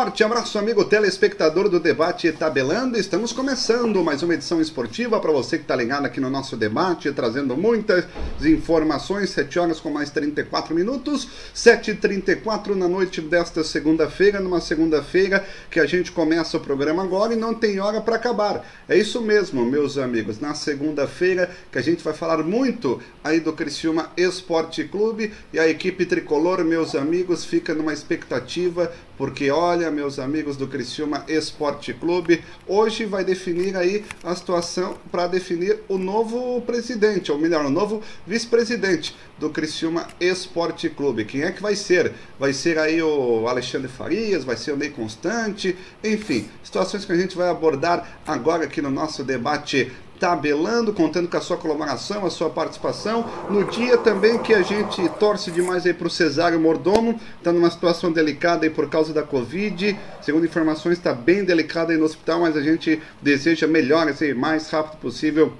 Forte abraço, amigo telespectador do Debate Tabelando. Estamos começando mais uma edição esportiva para você que está ligado aqui no nosso debate, trazendo muitas informações. 7 horas com mais 34 minutos, 7h34 na noite desta segunda-feira, numa segunda-feira que a gente começa o programa agora e não tem hora para acabar. É isso mesmo, meus amigos. Na segunda-feira que a gente vai falar muito aí do Criciúma Esporte Clube e a equipe tricolor, meus amigos, fica numa expectativa porque olha, meus amigos do Criciúma Esporte Clube, hoje vai definir aí a situação para definir o novo presidente, ou melhor, o novo vice-presidente do Criciúma Esporte Clube. Quem é que vai ser? Vai ser aí o Alexandre Farias, vai ser o Ney Constante, enfim, situações que a gente vai abordar agora aqui no nosso debate tabelando, contando com a sua colaboração, a sua participação. No dia também que a gente torce demais aí para o Cesário Mordomo, está numa situação delicada aí por causa da Covid. Segundo informações, está bem delicado aí no hospital, mas a gente deseja melhoras aí mais rápido possível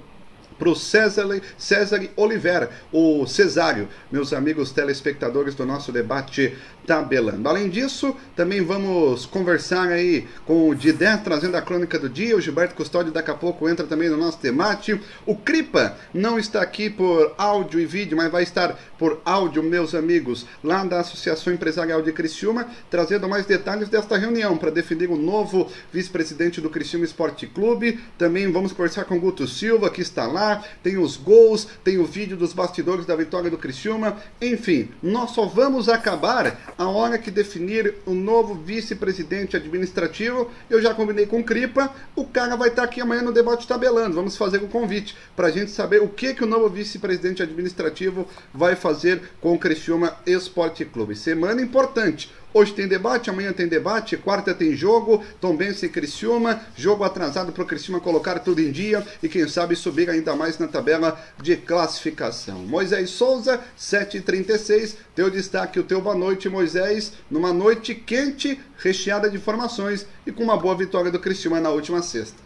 para o César, César Oliveira, o Cesário, meus amigos telespectadores do nosso debate tabelando. Além disso, também vamos conversar aí com o Didé, trazendo a crônica do dia. O Gilberto Custódio daqui a pouco entra também no nosso debate. O Cripa não está aqui por áudio e vídeo, mas vai estar por áudio, meus amigos, lá da Associação Empresarial de Criciúma, trazendo mais detalhes desta reunião para definir o novo vice-presidente do Criciúma Esporte Clube. Também vamos conversar com o Guto Silva, que está lá. Tem os gols, tem o vídeo dos bastidores da vitória do Criciúma. Enfim, nós só vamos acabar a hora que definir o novo vice-presidente administrativo, eu já combinei com o Cripa, o cara vai estar aqui amanhã no debate tabelando. Vamos fazer o um convite para a gente saber o que, que o novo vice-presidente administrativo vai fazer com o Criciúma Esporte Clube. Semana importante. Hoje tem debate, amanhã tem debate, quarta tem jogo, Tombense e Criciúma, jogo atrasado para o Criciúma colocar tudo em dia e quem sabe subir ainda mais na tabela de classificação. Moisés Souza, 7h36, teu destaque, o teu boa noite, Moisés, numa noite quente, recheada de informações e com uma boa vitória do Criciúma na última sexta.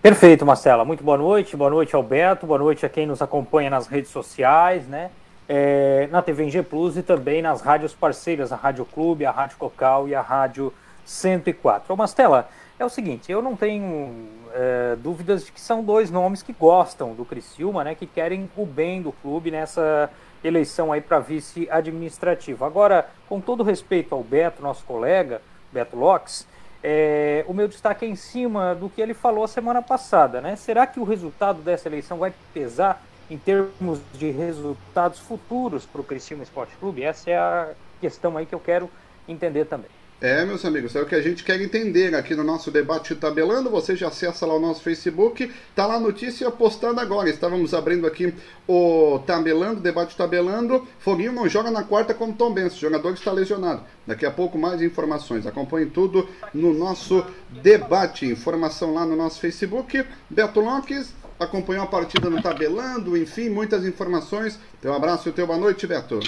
Perfeito, Marcela. Muito boa noite. Boa noite, Alberto. Boa noite a quem nos acompanha nas redes sociais, né? É, na TV G Plus e também nas rádios parceiras, a Rádio Clube, a Rádio Cocal e a Rádio 104. Ô Mastela, é o seguinte, eu não tenho é, dúvidas de que são dois nomes que gostam do Criciúma, né, que querem o bem do clube nessa eleição aí para vice administrativo. Agora, com todo respeito ao Beto, nosso colega, Beto Lopes, é, o meu destaque é em cima do que ele falou a semana passada, né? Será que o resultado dessa eleição vai pesar em termos de resultados futuros para o Criciúma Esporte Clube? Essa é a questão aí que eu quero entender também. É, meus amigos, é o que a gente quer entender aqui no nosso debate tabelando. Você já acessa lá o nosso Facebook, tá lá a notícia postada agora. Estávamos abrindo aqui o tabelando, debate tabelando. Foguinho não joga na quarta como Tom Benson, o jogador está lesionado. Daqui a pouco mais informações. Acompanhe tudo no nosso debate. Informação lá no nosso Facebook. Beto Lopes, acompanhou a partida no Tabelando, enfim, muitas informações. Teu abraço e teu boa noite, Beto.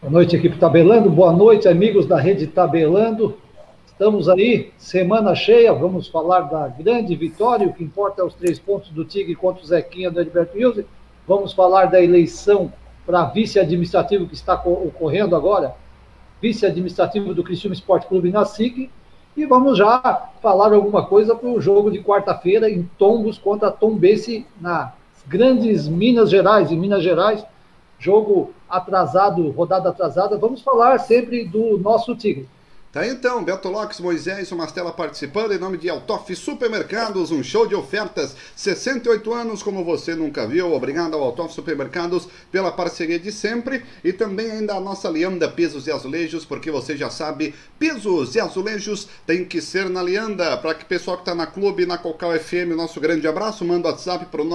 Boa noite, equipe Tabelando. Boa noite, amigos da rede Tabelando. Estamos aí, semana cheia. Vamos falar da grande vitória. O que importa é os três pontos do Tigre contra o Zequinha do Edberto Wilson. Vamos falar da eleição para vice-administrativo que está ocorrendo agora. Vice-administrativo do Criciúma Esporte Clube na SIC. E vamos já falar alguma coisa para o jogo de quarta-feira em Tombos contra Tombense nas grandes Minas Gerais, em Minas Gerais. Jogo atrasado, rodada atrasada. Vamos falar sempre do nosso Tigre. Tá então, Beto Lopes, Moisés, o Mastela participando em nome de Altoff Supermercados, um show de ofertas, 68 anos como você nunca viu. Obrigado ao Altoff Supermercados pela parceria de sempre e também ainda a nossa Lianda Pisos e Azulejos, porque você já sabe, pisos e azulejos tem que ser na Lianda. Para que pessoal que está na Clube, na Cocal FM, nosso grande abraço, manda WhatsApp pro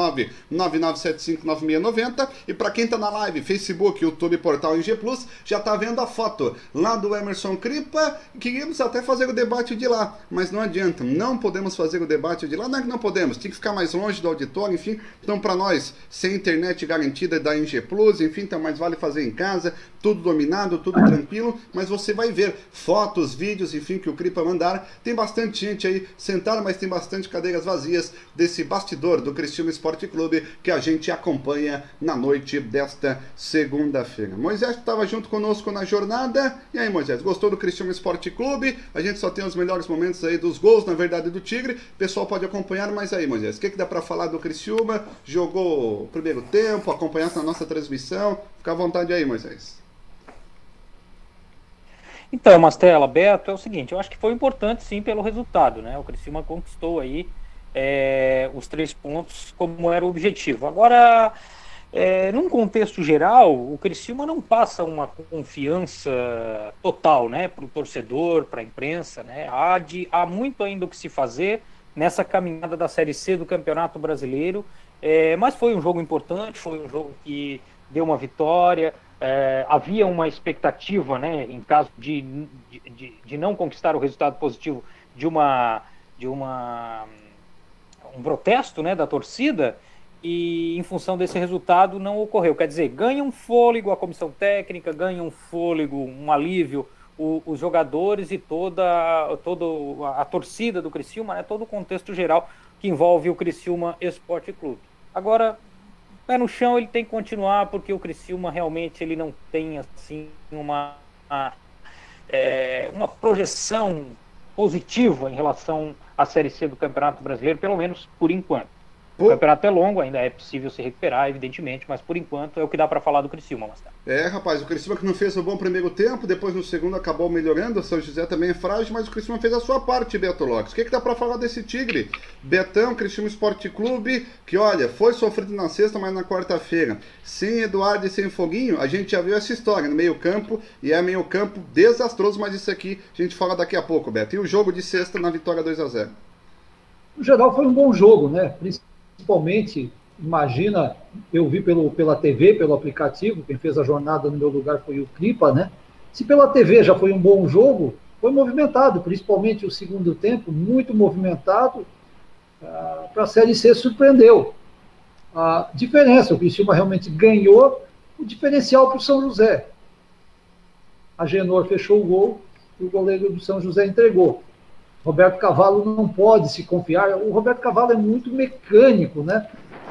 999759690 e para quem está na live, Facebook, YouTube, Portal NG Plus, já tá vendo a foto lá do Emerson Cripa queríamos até fazer o debate de lá, mas não adianta, não podemos fazer o debate de lá, não é que não podemos, tem que ficar mais longe do auditório, enfim. Então, para nós, sem internet garantida da NG Plus, enfim, então mais vale fazer em casa, tudo dominado, tudo tranquilo, mas você vai ver fotos, vídeos, enfim, que o Cripa mandar. Tem bastante gente aí sentada, mas tem bastante cadeiras vazias desse bastidor do Cristiano Esporte Clube que a gente acompanha na noite desta segunda-feira. Moisés estava junto conosco na jornada. E aí, Moisés, gostou do Cristiano Esporte Esporte Clube. A gente só tem os melhores momentos aí dos gols, na verdade, do Tigre. O pessoal pode acompanhar, mas aí, Moisés, o que, que dá para falar do Criciúma? Jogou primeiro tempo, acompanhar na nossa transmissão. Fica à vontade aí, Moisés. Então, Mastela, Beto, é o seguinte, eu acho que foi importante sim pelo resultado, né? O Criciúma conquistou aí é, os três pontos como era o objetivo. Agora, é, num contexto geral, o Criciúma não passa uma confiança total, né, para o torcedor, para a imprensa, né? Há, de, há muito ainda o que se fazer nessa caminhada da Série C do Campeonato Brasileiro, é, mas foi um jogo importante, foi um jogo que deu uma vitória, é, havia uma expectativa, né, em caso de, de, de, não conquistar o resultado positivo, de uma de uma um protesto, né, da torcida e em função desse resultado não ocorreu. Quer dizer, ganha um fôlego a comissão técnica, ganha um fôlego, um alívio o, os jogadores e toda, toda a torcida do Criciúma, né, todo o contexto geral que envolve o Criciúma Esporte Clube. Agora, pé no chão ele tem que continuar porque o Criciúma realmente ele não tem assim uma uma, é, uma projeção positiva em relação à Série C do Campeonato Brasileiro, pelo menos por enquanto. O campeonato é longo, ainda é possível se recuperar, evidentemente, mas por enquanto é o que dá para falar do Criciúma, Mastar. É, rapaz, o Criciúma que não fez um bom primeiro tempo, depois no segundo acabou melhorando, o São José também é frágil, mas o Criciúma fez a sua parte, Beto Lopes. O que, que dá para falar desse Tigre? Betão, Criciúma Esporte Clube, que olha, foi sofrido na sexta, mas na quarta-feira, sem Eduardo e sem Foguinho, a gente já viu essa história no meio campo, e é meio campo desastroso, mas isso aqui a gente fala daqui a pouco, Beto. E o jogo de sexta na vitória 2 a 0 No geral foi um bom jogo, né? principalmente, imagina, eu vi pelo, pela TV, pelo aplicativo, quem fez a jornada no meu lugar foi o Clipa, né? Se pela TV já foi um bom jogo, foi movimentado, principalmente o segundo tempo, muito movimentado. Ah, Para a Série C surpreendeu. A diferença, o Criciúma realmente ganhou o diferencial para o São José. A Genor fechou o gol e o goleiro do São José entregou. Roberto Cavalo não pode se confiar. O Roberto Cavalo é muito mecânico, né?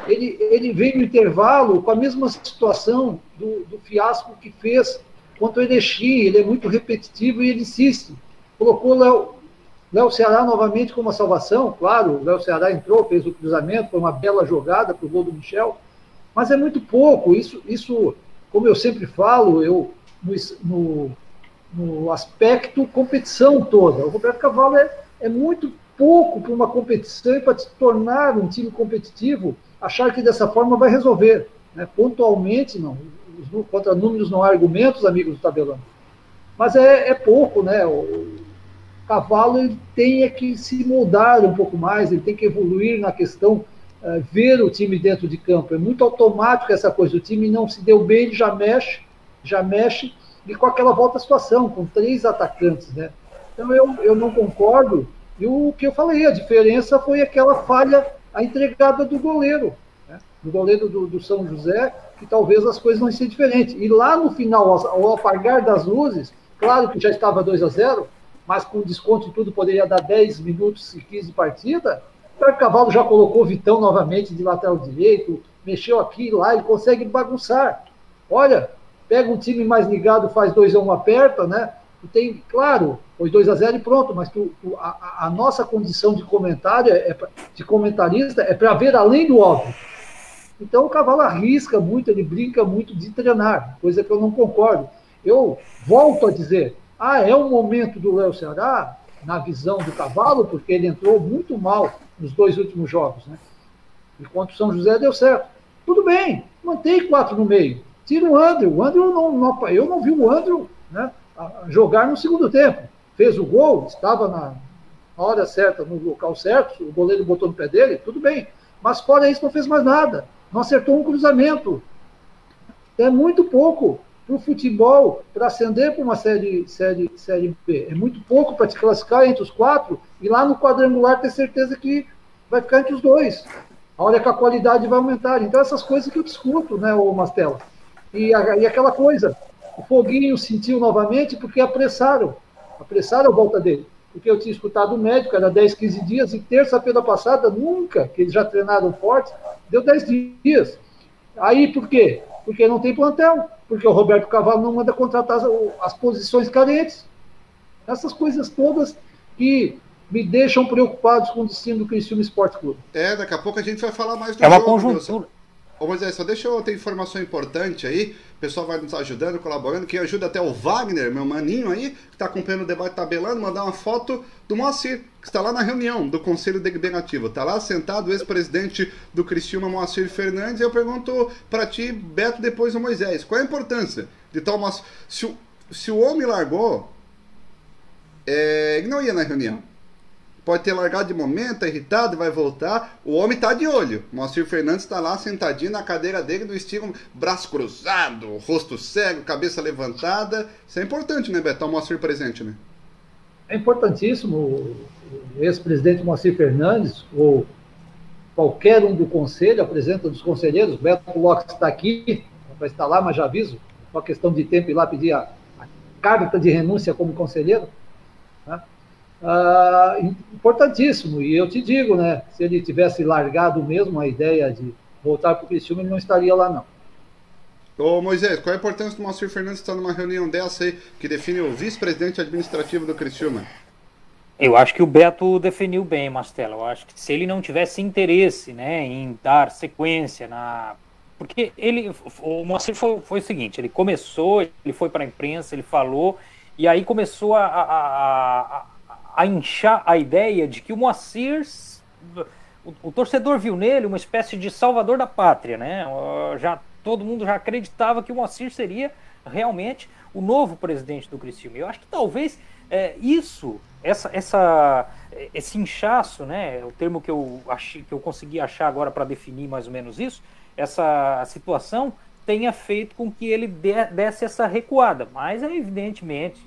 Ele, ele vem no intervalo com a mesma situação do, do fiasco que fez contra o Erechim. Ele é muito repetitivo e ele insiste. Colocou Léo, Léo Ceará novamente como uma salvação. Claro, Léo Ceará entrou, fez o cruzamento, foi uma bela jogada para o gol do Michel. Mas é muito pouco. Isso, isso como eu sempre falo, eu no, no, no aspecto competição toda. O Roberto Cavalo é é muito pouco para uma competição e para se tornar um time competitivo, achar que dessa forma vai resolver. Né? Pontualmente, não. Os, contra números não há argumentos, amigos do tabelão. Mas é, é pouco, né? O cavalo ele tem é que se moldar um pouco mais, ele tem que evoluir na questão, uh, ver o time dentro de campo. É muito automático essa coisa. O time não se deu bem, ele já mexe, já mexe, e com aquela volta à situação, com três atacantes, né? Então eu, eu não concordo. E o que eu falei, a diferença foi aquela falha, a entregada do goleiro, né? do goleiro do, do, São José, que talvez as coisas não sejam diferentes. E lá no final, ao apagar das luzes, claro que já estava 2 a 0 mas com desconto e tudo poderia dar 10 minutos e 15 de partida. O Cavalo já colocou o Vitão novamente de lateral direito, mexeu aqui e lá, ele consegue bagunçar. Olha, pega um time mais ligado, faz 2 a 1 um, aperta, né? Tu tem, claro, foi 2 a 0 e pronto, mas tu, tu a, a, nossa condição de comentário, é, de comentarista, é para ver além do óbvio. Então o cavalo arrisca muito, ele brinca muito de treinar, coisa que eu não concordo. Eu volto a dizer, ah, é o momento do Léo Ceará, na visão do cavalo, porque ele entrou muito mal nos dois últimos jogos, né? Enquanto o São José deu certo. Tudo bem, mantém quatro no meio. Tira o André. O André, não, não, eu não vi o André, né? Jogar no segundo tempo. Fez o gol, estava na hora certa, no local certo, o goleiro botou no pé dele, tudo bem. Mas fora isso, não fez mais nada. Não acertou um cruzamento. É muito pouco para o futebol, para ascender para uma série, série, série B. É muito pouco para te classificar entre os quatro e lá no quadrangular ter certeza que vai ficar entre os dois. A hora que a qualidade vai aumentar. Então, essas coisas que eu discuto, né, o Mastela? E, a, e aquela coisa, o Foguinho sentiu novamente porque apressaram, apressaram a volta dele. Porque eu tinha escutado o médico, era 10, 15 dias, e terça-feira passada, nunca, que eles já treinaram forte, deu 10 dias. Aí por quê? Porque não tem plantel, porque o Roberto Cavalo não manda contratar as posições carentes. Essas coisas todas que me deixam preocupados com o destino do Criciúma Esporte Clube. É, daqui a pouco a gente vai falar mais do É uma jogo, conjuntura. Ô Moisés, só deixa eu ter informação importante aí. O pessoal vai nos ajudando, colaborando. Quem ajuda até o Wagner, meu maninho aí, que está acompanhando o debate tabelando, mandar uma foto do Moacir, que está lá na reunião do Conselho Deliberativo. Está lá sentado o ex-presidente do Cristiúma, Moacir Fernandes. E eu pergunto para ti, Beto, depois o Moisés, qual a importância de tal Moacir? Se se o homem largou, é, ele não ia na reunião. Pode ter largado de momento, tá irritado, vai voltar. O homem tá de olho. Moacir Fernandes está lá sentadinho na cadeira dele, do estilo braço cruzado, rosto cego, cabeça levantada. Isso é importante, né, Beto? O Moacir presente, né? É importantíssimo o ex-presidente Moacir Fernandes, ou qualquer um do conselho, apresenta dos conselheiros, Beto Lopes está aqui, vai estar lá, mas já aviso, uma questão de tempo ir lá pedir a, a carta de renúncia como conselheiro. Ah, importantíssimo. E eu te digo, né? Se ele tivesse largado mesmo a ideia de voltar para o Criciúma, ele não estaria lá, não. Ô Moisés, qual a importância do Moacir Fernandes estar numa reunião dessa aí, que define o vice-presidente administrativo do Criciúma? Eu acho que o Beto definiu bem, Mastela. Eu acho que se ele não tivesse interesse né, em dar sequência na. Porque ele. O Moacir foi, foi o seguinte: ele começou, ele foi para a imprensa, ele falou, e aí começou a, a, a, a inchar a ideia de que o Moacir, o, o, torcedor viu nele uma espécie de salvador da pátria, né? Já todo mundo já acreditava que o Moacir seria realmente o novo presidente do Criciúma. Eu acho que talvez é, isso, essa, essa, esse inchaço, né? O termo que eu achei, que eu consegui achar agora para definir mais ou menos isso, essa situação tenha feito com que ele desse essa recuada. Mas é evidentemente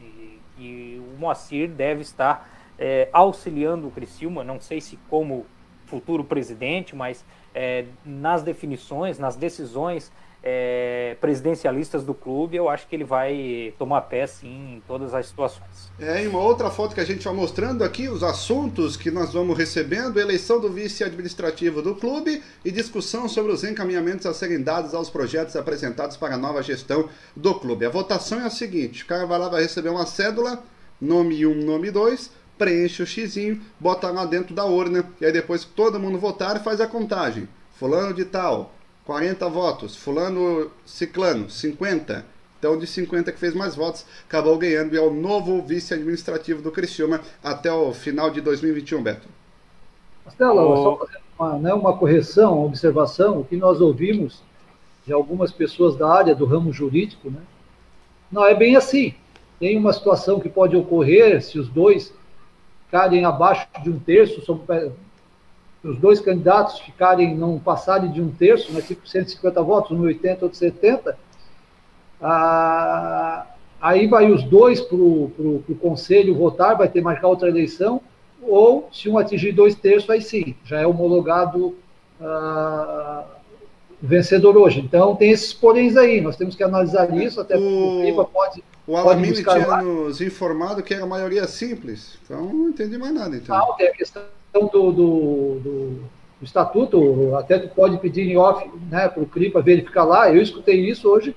que o Moacir deve estar é, auxiliando o Criciúma, não sei se como futuro presidente, mas é, nas definições, nas decisões é, presidencialistas do clube, eu acho que ele vai tomar pé sim em todas as situações. É, uma outra foto que a gente vai mostrando aqui, os assuntos que nós vamos recebendo, eleição do vice administrativo do clube e discussão sobre os encaminhamentos a serem dados aos projetos apresentados para a nova gestão do clube. A votação é a seguinte, o cara vai lá, vai receber uma cédula, nome 1, nome 2, preenche o xizinho, bota lá dentro da urna, e aí depois que todo mundo votar, faz a contagem. Fulano de tal, 40 votos. Fulano Ciclano, 50. Então, de 50 que fez mais votos, acabou ganhando e é o novo vice-administrativo do Criciúma até o final de 2021, Beto. Marcelo, oh. só fazer uma, né, uma correção, uma observação, o que nós ouvimos de algumas pessoas da área do ramo jurídico, né? Não é bem assim. Tem uma situação que pode ocorrer se os dois ficarem abaixo de um terço, os dois candidatos ficarem, não passarem de um terço, né, tipo 150 votos, um 80, outro 70, ah, aí vai os dois para o conselho votar, vai ter que marcar outra eleição, ou se um atingir dois terços, aí sim, já é homologado ah, vencedor hoje. Então tem esses poréns aí, nós temos que analisar isso, até porque o clima pode. O Alamine tinha lá. nos informado que era maioria simples, então não entendi mais nada. Então. Não, tem a questão do, do, do, do estatuto, até tu pode pedir em off né, para o CRI para verificar lá. Eu escutei isso hoje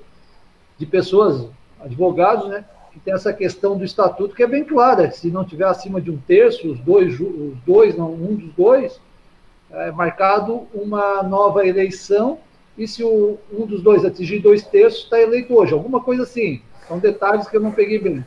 de pessoas, advogados, né, que tem essa questão do estatuto que é bem clara. Se não tiver acima de um terço, os dois, os dois não, um dos dois, é marcado uma nova eleição e se o, um dos dois atingir dois terços, está eleito hoje. Alguma coisa assim. São detalhes que eu não peguei bem.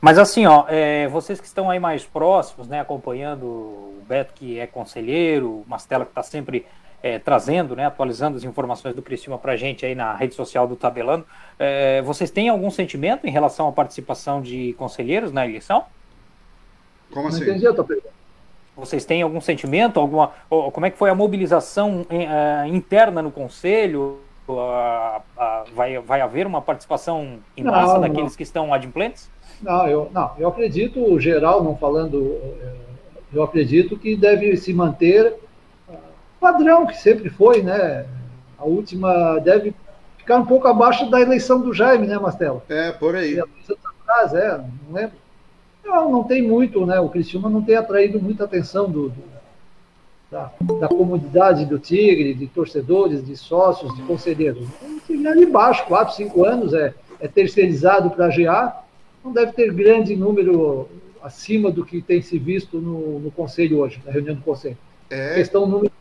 Mas assim, ó, é, vocês que estão aí mais próximos, né, acompanhando o Beto, que é conselheiro, o Mastela, que está sempre é, trazendo, né, atualizando as informações do Cristina para a gente aí na rede social do Tabelando, é, vocês têm algum sentimento em relação à participação de conselheiros na eleição? Como assim? Não entendi a tua pergunta. Vocês têm algum sentimento, alguma, como é que foi a mobilização é, interna no conselho? Vai, vai haver uma participação em massa não, daqueles não. que estão adimplentes? Não, eu, não, eu acredito, geral, não falando, eh, eu acredito que deve se manter ah, padrão que sempre foi, né? A última deve ficar um pouco abaixo da eleição do Jaime, né, Mastelo? É, por aí. Atrás, é, não lembro. Não, não tem muito, né? O Cristiano não tem atraído muita atenção do, do da, da, comunidade do Tigre, de torcedores, de sócios, de conselheiros. Então, ali embaixo, quatro, cinco anos, é, é terceirizado para a GA, não deve ter grande número acima do que tem se visto no, no Conselho hoje, na reunião do Conselho. É. Questão número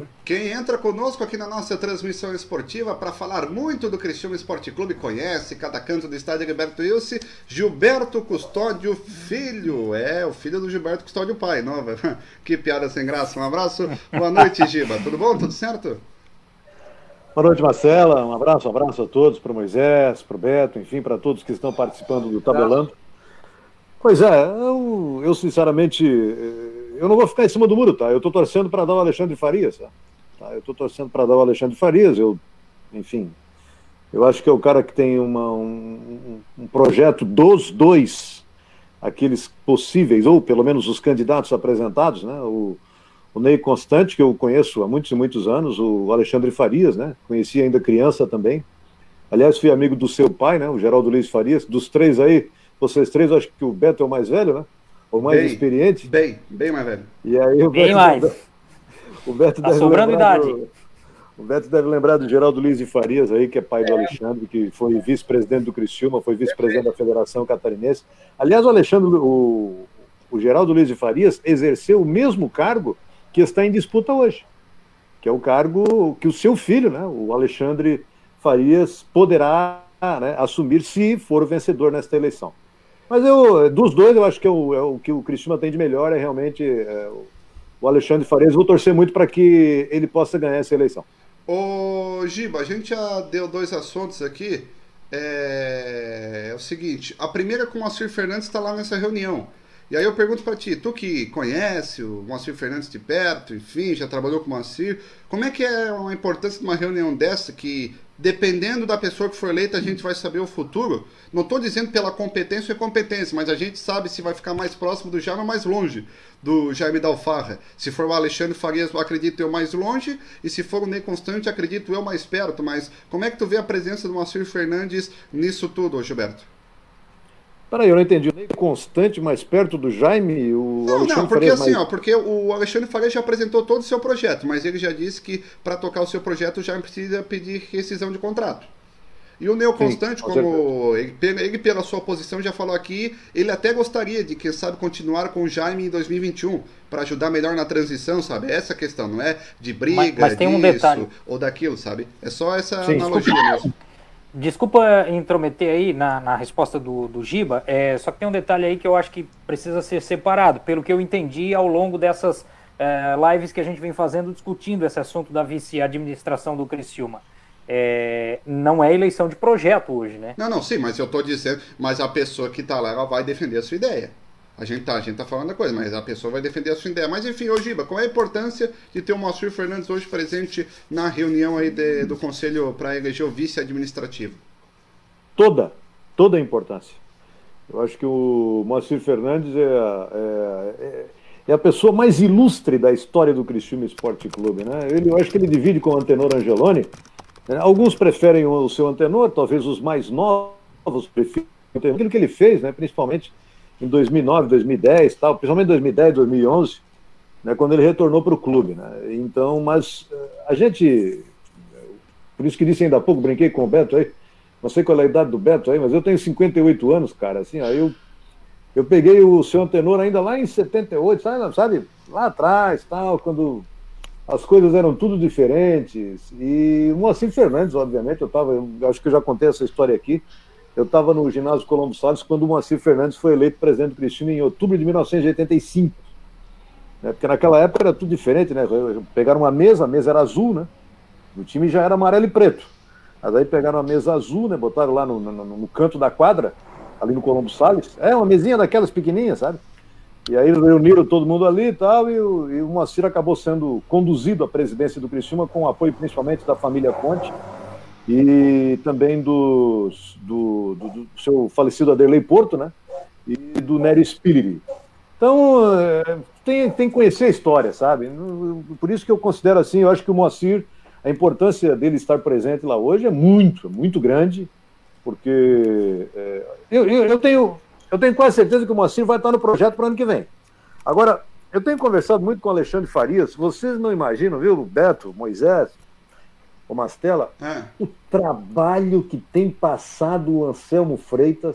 Né? Quem entra conosco aqui na nossa transmissão esportiva para falar muito do Cristiano Esporte Clube, conhece cada canto do estádio Gilberto Ilse, Gilberto Custódio Filho. É, o filho do Gilberto Custódio Pai, nova. que piada sem graça. Um abraço. Boa noite, Giba. Tudo bom? Tudo certo? Boa noite, Marcela. Um abraço, um abraço a todos, para o Moisés, para o Beto, enfim, para todos que estão participando do Tabelando. Pois é, eu, eu sinceramente eu não vou ficar em cima do muro, tá? Eu estou torcendo para dar o Alexandre Farias, tá? tá? Eu estou torcendo para dar o Alexandre Farias. Eu, enfim, eu acho que é o cara que tem uma, um, um projeto dos dois, aqueles possíveis, ou pelo menos os candidatos apresentados, né? O, o Ney Constante, que eu conheço há muitos e muitos anos, o Alexandre Farias, né? Conheci ainda criança também. Aliás, fui amigo do seu pai, né? O Geraldo Luiz Farias. Dos três aí, vocês três, acho que o Beto é o mais velho, né? O mais bem, experiente. Bem, bem mais velho. E aí o bem Beto, mais. O Beto tá deve sobrando idade. Do, o Beto deve lembrar do Geraldo Luiz de Farias aí, que é pai é. do Alexandre, que foi vice-presidente do Criciúma, foi vice-presidente da Federação Catarinense. Aliás, o Alexandre, o, o Geraldo Luiz de Farias exerceu o mesmo cargo que está em disputa hoje, que é o cargo que o seu filho, né, o Alexandre Farias, poderá né, assumir se for o vencedor nesta eleição. Mas eu, dos dois, eu acho que é o, é o que o Cristiano tem de melhor é realmente é, o Alexandre Farias. Vou torcer muito para que ele possa ganhar essa eleição. Ô, Giba, a gente já deu dois assuntos aqui. É, é o seguinte: a primeira é com o Moacir Fernandes está lá nessa reunião. E aí eu pergunto para ti, tu que conhece o Moacir Fernandes de perto, enfim, já trabalhou com o Moacir, como é que é a importância de uma reunião dessa que dependendo da pessoa que for eleita, a gente vai saber o futuro. Não estou dizendo pela competência ou incompetência, mas a gente sabe se vai ficar mais próximo do Jaime ou mais longe do Jaime Dalfarra. Se for o Alexandre Farias, acredito eu mais longe, e se for o Ney Constante, acredito eu mais perto. Mas como é que tu vê a presença do Moacir Fernandes nisso tudo, Gilberto? Peraí, eu não entendi. O Ney Constante mais perto do Jaime? O não, Alexandre não, porque Farias assim, mais... ó, porque o Alexandre Farias já apresentou todo o seu projeto, mas ele já disse que para tocar o seu projeto o Jaime precisa pedir rescisão de contrato. E o Neo Constante, Sim, como ele, ele, pela sua posição, já falou aqui, ele até gostaria de, quem sabe, continuar com o Jaime em 2021, para ajudar melhor na transição, sabe? Essa questão, não é de briga, mas, mas tem disso, um detalhe. ou daquilo, sabe? É só essa Sim, analogia mesmo. Desculpa intrometer aí na, na resposta do, do Giba, é, só que tem um detalhe aí que eu acho que precisa ser separado, pelo que eu entendi ao longo dessas é, lives que a gente vem fazendo discutindo esse assunto da vice-administração do Criciúma. É, não é eleição de projeto hoje, né? Não, não, sim, mas eu estou dizendo, mas a pessoa que está lá, ela vai defender a sua ideia. A gente tá, a gente tá falando da coisa, mas a pessoa vai defender a sua ideia. Mas enfim, ô Giba, qual é a importância de ter o Moacir Fernandes hoje presente na reunião aí de, do Conselho para eleger o vice administrativo? Toda, toda a importância. Eu acho que o Moacir Fernandes é, é, é, é a pessoa mais ilustre da história do Criciúma Esporte Clube, né? Ele, eu acho que ele divide com o Antenor Angeloni. Né? Alguns preferem o seu Antenor, talvez os mais novos preferem aquilo que ele fez, né? Principalmente em 2009, 2010, tal, principalmente 2010, 2011, né, quando ele retornou para o clube. Né? Então, mas eh, a gente, por isso que disse ainda há pouco, brinquei com o Beto aí, não sei qual é a idade do Beto aí, mas eu tenho 58 anos, cara, assim, aí eu, eu peguei o seu antenor ainda lá em 78, sabe, sabe lá atrás, tal, quando as coisas eram tudo diferentes, e o Moacir Fernandes, obviamente, eu estava, acho que eu já contei essa história aqui, eu estava no ginásio Colombo Salles quando o Moacir Fernandes foi eleito presidente do Cristina em outubro de 1985. Né? Porque naquela época era tudo diferente, né? Pegaram uma mesa, a mesa era azul, né? O time já era amarelo e preto. Mas aí pegaram a mesa azul, né? Botaram lá no, no, no canto da quadra, ali no Colombo Salles. É, uma mesinha daquelas pequenininhas, sabe? E aí reuniram todo mundo ali e tal, e o, e o Moacir acabou sendo conduzido à presidência do Criciúma com o apoio principalmente da família Conte e também dos, do, do, do, seu falecido Aderlei Porto, né? E do Nery Spiriri. Então, é, tem, tem que conhecer a história, sabe? Por isso que eu considero assim, eu acho que o Moacir, a importância dele estar presente lá hoje é muito, muito grande, porque é, eu, eu, tenho, eu tenho quase certeza que o Moacir vai estar no projeto para o ano que vem. Agora, eu tenho conversado muito com o Alexandre Farias, vocês não imaginam, viu, Beto, Moisés, Ô Mastela, é. o trabalho que tem passado o Anselmo Freitas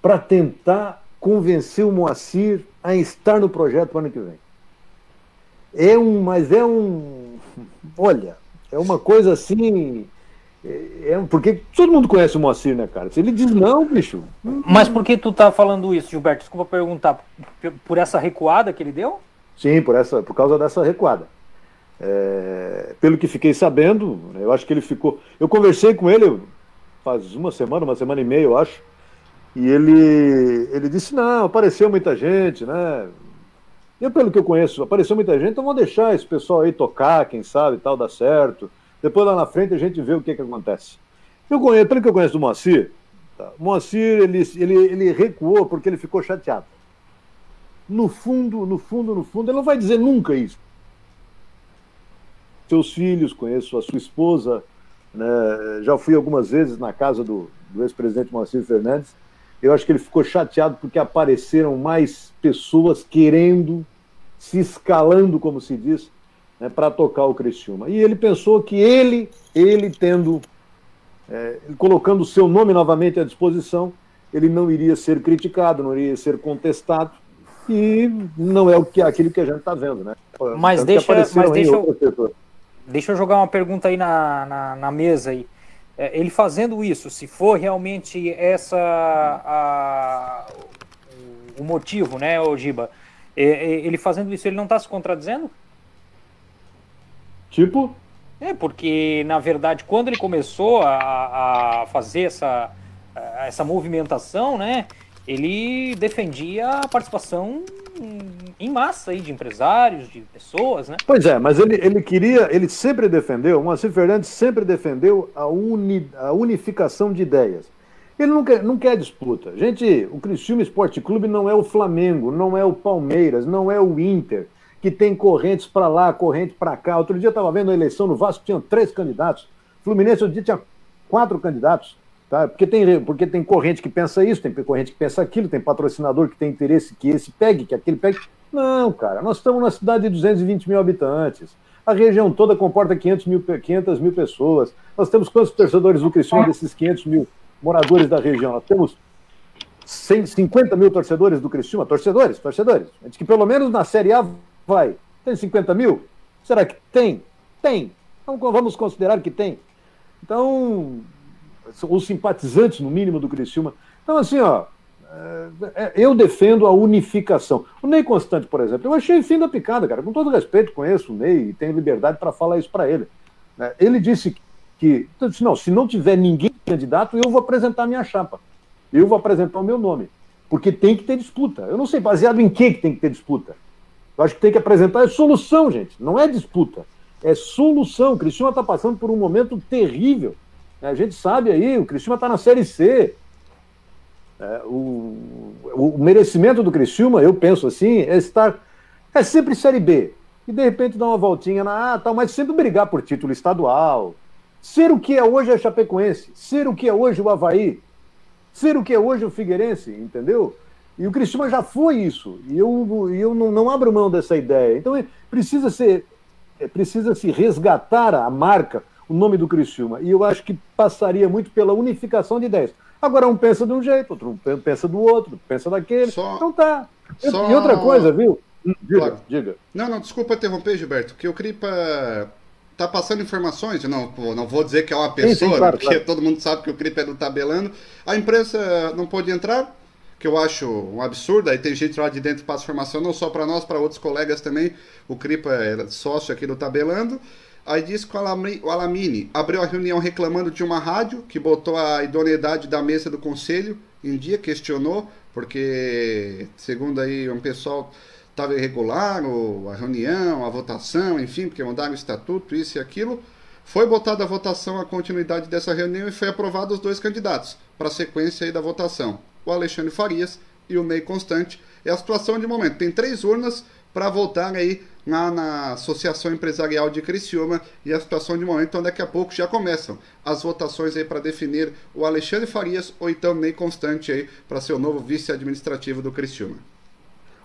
para tentar convencer o Moacir a estar no projeto para o ano que vem. É um, mas é um, olha, é uma coisa assim, é, é, porque todo mundo conhece o Moacir, né, cara? Se ele diz não, bicho. Mas por que tu tá falando isso, Gilberto? Desculpa perguntar. Por essa recuada que ele deu? Sim, por, essa, por causa dessa recuada. É, pelo que fiquei sabendo, eu acho que ele ficou. Eu conversei com ele faz uma semana, uma semana e meia, eu acho. E ele, ele disse: não, apareceu muita gente, né? Eu, pelo que eu conheço, apareceu muita gente, então vamos deixar esse pessoal aí tocar, quem sabe tal, dar certo. Depois lá na frente a gente vê o que, que acontece. Eu conheço, pelo que eu conheço do Moacir, tá? Moacir ele, ele, ele recuou porque ele ficou chateado. No fundo, no fundo, no fundo, ele não vai dizer nunca isso. Seus filhos, conheço a sua esposa, né? já fui algumas vezes na casa do, do ex-presidente Moacir Fernandes. Eu acho que ele ficou chateado porque apareceram mais pessoas querendo, se escalando, como se diz, né, para tocar o Criciúma. E ele pensou que ele, ele tendo, é, colocando o seu nome novamente à disposição, ele não iria ser criticado, não iria ser contestado, e não é o que aquilo que a gente está vendo, né? Mas deixa, mas deixa, eu, deixa eu jogar uma pergunta aí na, na, na mesa aí. É, ele fazendo isso, se for realmente essa a, o motivo, né, Ojiba, é, é, ele fazendo isso, ele não está se contradizendo? Tipo? É, porque, na verdade, quando ele começou a, a fazer essa, essa movimentação, né, ele defendia a participação em massa aí de empresários, de pessoas, né? Pois é, mas ele, ele queria, ele sempre defendeu, Moacir Fernandes sempre defendeu a, uni, a unificação de ideias. Ele não quer, não quer disputa. Gente, o Criciúma Esporte Clube não é o Flamengo, não é o Palmeiras, não é o Inter que tem correntes para lá, corrente para cá. Outro dia eu estava vendo a eleição no Vasco, tinha três candidatos. Fluminense, outro dia tinha quatro candidatos. Tá? Porque, tem, porque tem corrente que pensa isso, tem corrente que pensa aquilo, tem patrocinador que tem interesse que esse pegue, que aquele pegue. Não, cara, nós estamos na cidade de 220 mil habitantes. A região toda comporta 500 mil, 500 mil pessoas. Nós temos quantos torcedores do Criciúma desses 500 mil moradores da região? Nós temos 150 mil torcedores do Criciúma, torcedores, torcedores. Gente que pelo menos na Série A Vai. Tem 50 mil? Será que tem? Tem. Então vamos considerar que tem. Então, os simpatizantes, no mínimo, do Criciúma. Então, assim, ó, é, é, eu defendo a unificação. O Ney Constante, por exemplo, eu achei fim da picada, cara. Com todo respeito, conheço o Ney e tenho liberdade para falar isso para ele. Né? Ele disse que, disse, não, se não tiver ninguém candidato, eu vou apresentar minha chapa. Eu vou apresentar o meu nome. Porque tem que ter disputa. Eu não sei baseado em que, tem que ter disputa. Eu acho que tem que apresentar é solução, gente. Não é disputa. É solução. O Cristiano está passando por um momento terrível. A gente sabe aí, o Cristiano está na Série C. É, o, o, merecimento do Criciúma, eu penso assim, é estar. É sempre Série B. E de repente dar uma voltinha na A, tal, mas sempre brigar por título estadual. Ser o que é hoje a Chapecoense. Ser o que é hoje o Havaí. Ser o que é hoje o Figueirense, entendeu? E o Criciúma já foi isso. E eu, eu não, não abro mão dessa ideia. Então é, precisa ser é, precisa se resgatar a marca, o nome do Criciúma. E eu acho que passaria muito pela unificação de ideias. Agora um pensa de um jeito, outro pensa do outro, pensa daquele. Só, então tá. Só... E outra coisa, viu? Diga, claro. diga. Não, não, desculpa interromper, Gilberto, que o Cripa tá passando informações, não, não vou dizer que é uma pessoa, sim, sim, claro, porque claro. todo mundo sabe que o Cripa é do tabelando. A imprensa não pode entrar, que eu acho um absurdo. Aí tem gente lá de dentro que passa informação, não só para nós, para outros colegas também. O Cripa era sócio aqui do Tabelando. Aí diz que o Alamini abriu a reunião reclamando de uma rádio que botou a idoneidade da mesa do conselho em dia, questionou, porque, segundo aí um pessoal, estava irregular a reunião, a votação, enfim, porque mandaram o estatuto, isso e aquilo. Foi botada a votação a continuidade dessa reunião e foi aprovado os dois candidatos para a sequência aí da votação o Alexandre Farias e o Ney Constante. É a situação de momento. Tem três urnas para votar aí lá na Associação Empresarial de Criciúma e a situação de momento, então daqui a pouco já começam as votações aí para definir o Alexandre Farias ou então Ney Constante aí para ser o novo vice-administrativo do Criciúma.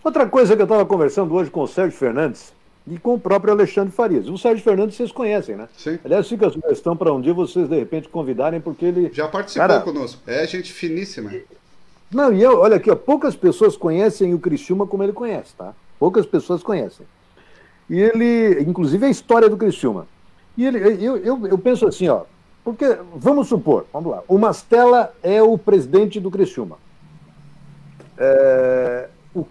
Outra coisa que eu estava conversando hoje com o Sérgio Fernandes e com o próprio Alexandre Farias. O Sérgio Fernandes vocês conhecem, né? Sim. Aliás, fica a sugestão para um dia vocês de repente convidarem, porque ele. Já participou Cara, conosco. É gente finíssima. Não, e eu, olha aqui, ó, poucas pessoas conhecem o Criciúma como ele conhece, tá? Poucas pessoas conhecem. E ele, inclusive a história do Criciúma. E ele, eu, eu, eu penso assim, ó, porque, vamos supor, vamos lá, o Mastella é o presidente do Criciúma. É, o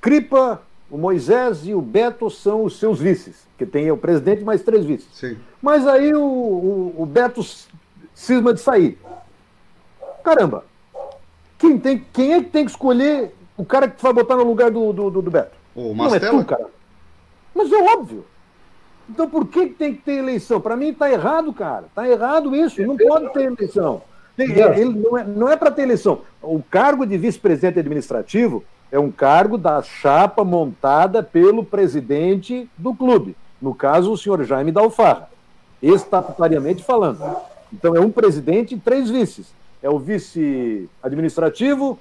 Cripa, o Moisés e o Beto são os seus vices, que tem o presidente mais três vices. Sim. Mas aí o, o, o Beto cisma de sair. Caramba, quem, tem, quem é que tem que escolher o cara que tu vai botar no lugar do, do, do Beto? O Não é tu, cara. Mas é óbvio. Então por que tem que ter eleição? Para mim está errado, cara. Está errado isso. Não pode ter eleição. Ele não é, não é para ter eleição. O cargo de vice-presidente administrativo é um cargo da chapa montada pelo presidente do clube. No caso, o senhor Jaime Dalfarra, estatutariamente falando. Então é um presidente e três vices. É o vice administrativo,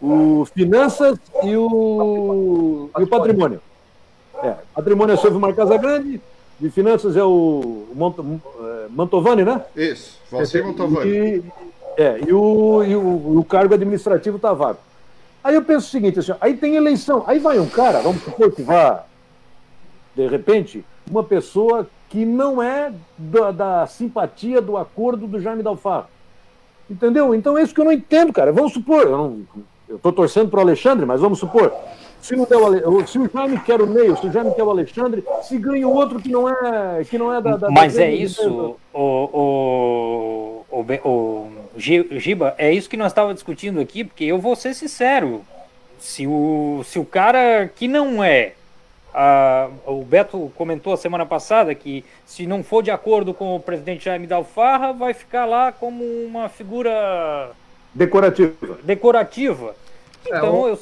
o finanças e o, e o patrimônio. É, patrimônio é o Silvio Mar Casagrande, de finanças é o é, Mantovani, né? Isso, Valcir Mantovani. E, é, e o, e o, o cargo administrativo está vago. Aí eu penso o seguinte, assim, aí tem eleição, aí vai um cara, vamos supor que vá, de repente, uma pessoa que não é da, da simpatia, do acordo do Jaime Dalfarro. Entendeu? Então é isso que eu não entendo, cara. Vamos supor, eu estou torcendo para o Alexandre, mas vamos supor, se, o, se o Jaime quer o Neil, se o Jaime quer o Alexandre, se ganha o outro que não é, que não é da. da Mas da é isso, o, o, o, o, Giba, é isso que nós estávamos discutindo aqui, porque eu vou ser sincero. Se o, se o cara que não é. A, o Beto comentou a semana passada que se não for de acordo com o presidente Jaime Dalfarra, vai ficar lá como uma figura decorativa. Decorativa. É, então, é, eu,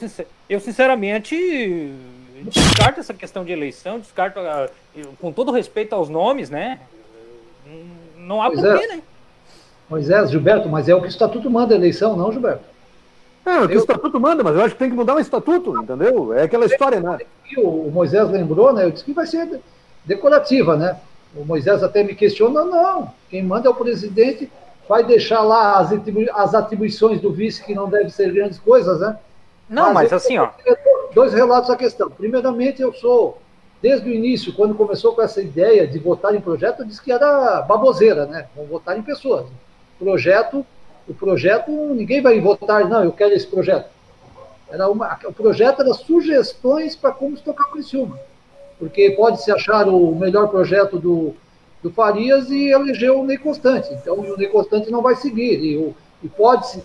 eu sinceramente descarto essa questão de eleição, descarto, ah, com todo respeito aos nomes, né? Não há porquê, é. né? Moisés, Gilberto, mas é o que o estatuto manda a eleição, não, Gilberto? É, o que eu... o estatuto manda, mas eu acho que tem que mudar o estatuto, entendeu? É aquela história, né? O Moisés lembrou, né? Eu disse que vai ser decorativa, né? O Moisés até me questiona, não. Quem manda é o presidente, vai deixar lá as, atribui as atribuições do vice, que não devem ser grandes coisas, né? Não, mas, mas assim, ó. Dois relatos à questão. Primeiramente, eu sou, desde o início, quando começou com essa ideia de votar em projeto, eu disse que era baboseira, né? Vamos votar em pessoas. Projeto, o projeto, ninguém vai votar, não, eu quero esse projeto. Era uma, o projeto era sugestões para como se tocar o Criciúma. Porque pode se achar o melhor projeto do, do Farias e eleger o Ney Constante. Então, o Ney Constante não vai seguir. E, e pode-se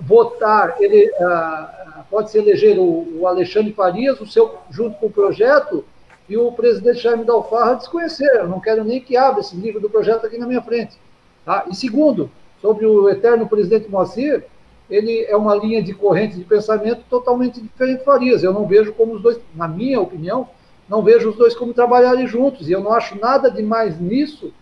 votar, ele, ah, pode-se eleger o, o, Alexandre Farias, o seu, junto com o projeto, e o presidente Jaime Dalfarra desconhecer. Eu não quero nem que abra esse livro do projeto aqui na minha frente. Tá? E segundo, sobre o eterno presidente Moacir, ele é uma linha de corrente de pensamento totalmente diferente do Farias. Eu não vejo como os dois, na minha opinião, não vejo os dois como trabalharem juntos. E eu não acho nada demais nisso.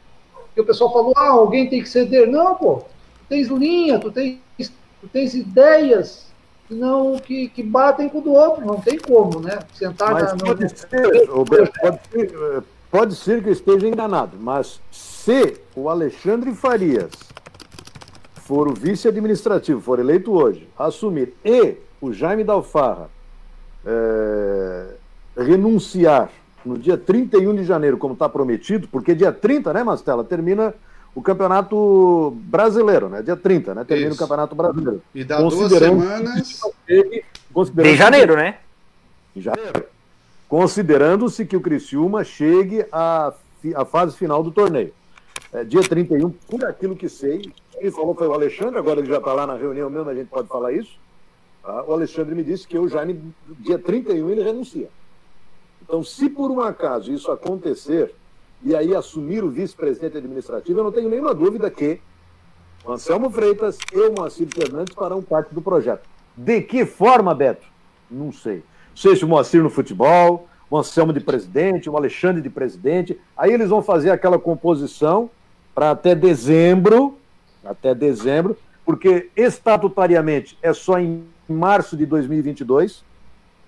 Que o pessoal falou, ah, alguém tem que ceder. Não, pô, tu tens linha, tu tens, tu tens ideias não, que, que batem com o do outro. Não tem como, né? Sentar mas na, pode, ser, Roberto, pode, ser, pode ser que eu esteja enganado, mas se o Alexandre Farias for o vice-administrativo, for eleito hoje, assumir, e o Jaime Dalfarra é, renunciar no dia 31 de janeiro, como está prometido, porque dia 30, né, Mastela, termina o Campeonato Brasileiro, né? Dia 30, né? Termina Isso. o Campeonato Brasileiro. E dá duas semanas. De janeiro, né? Em janeiro. Considerando-se que o Criciúma chegue à, à fase final do torneio. É, dia 31, por aquilo que sei, quem falou foi o Alexandre, agora ele já está lá na reunião mesmo, a gente pode falar isso. Tá? O Alexandre me disse que o Jaime, dia 31, ele renuncia. Então, se por um acaso isso acontecer, e aí assumir o vice-presidente administrativo, eu não tenho nenhuma dúvida que Anselmo Freitas e Moacir Fernandes farão parte do projeto. De que forma, Beto? Não sei. Não sei se o Moacir no futebol, o Anselmo de presidente, o Alexandre de presidente. Aí eles vão fazer aquela composição para até dezembro, até dezembro, porque estatutariamente é só em março de 2022.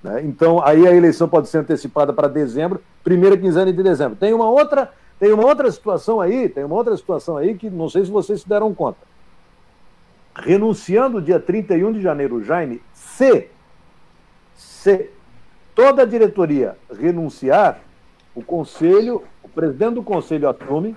Né? Então, aí a eleição pode ser antecipada para dezembro, primeira quinzena de dezembro. Tem uma outra, tem uma outra situação aí, tem uma outra situação aí que não sei se vocês se deram conta. renunciando dia 31 de janeiro, Jaime, se, se toda a diretoria renunciar, o conselho, o presidente do conselho assume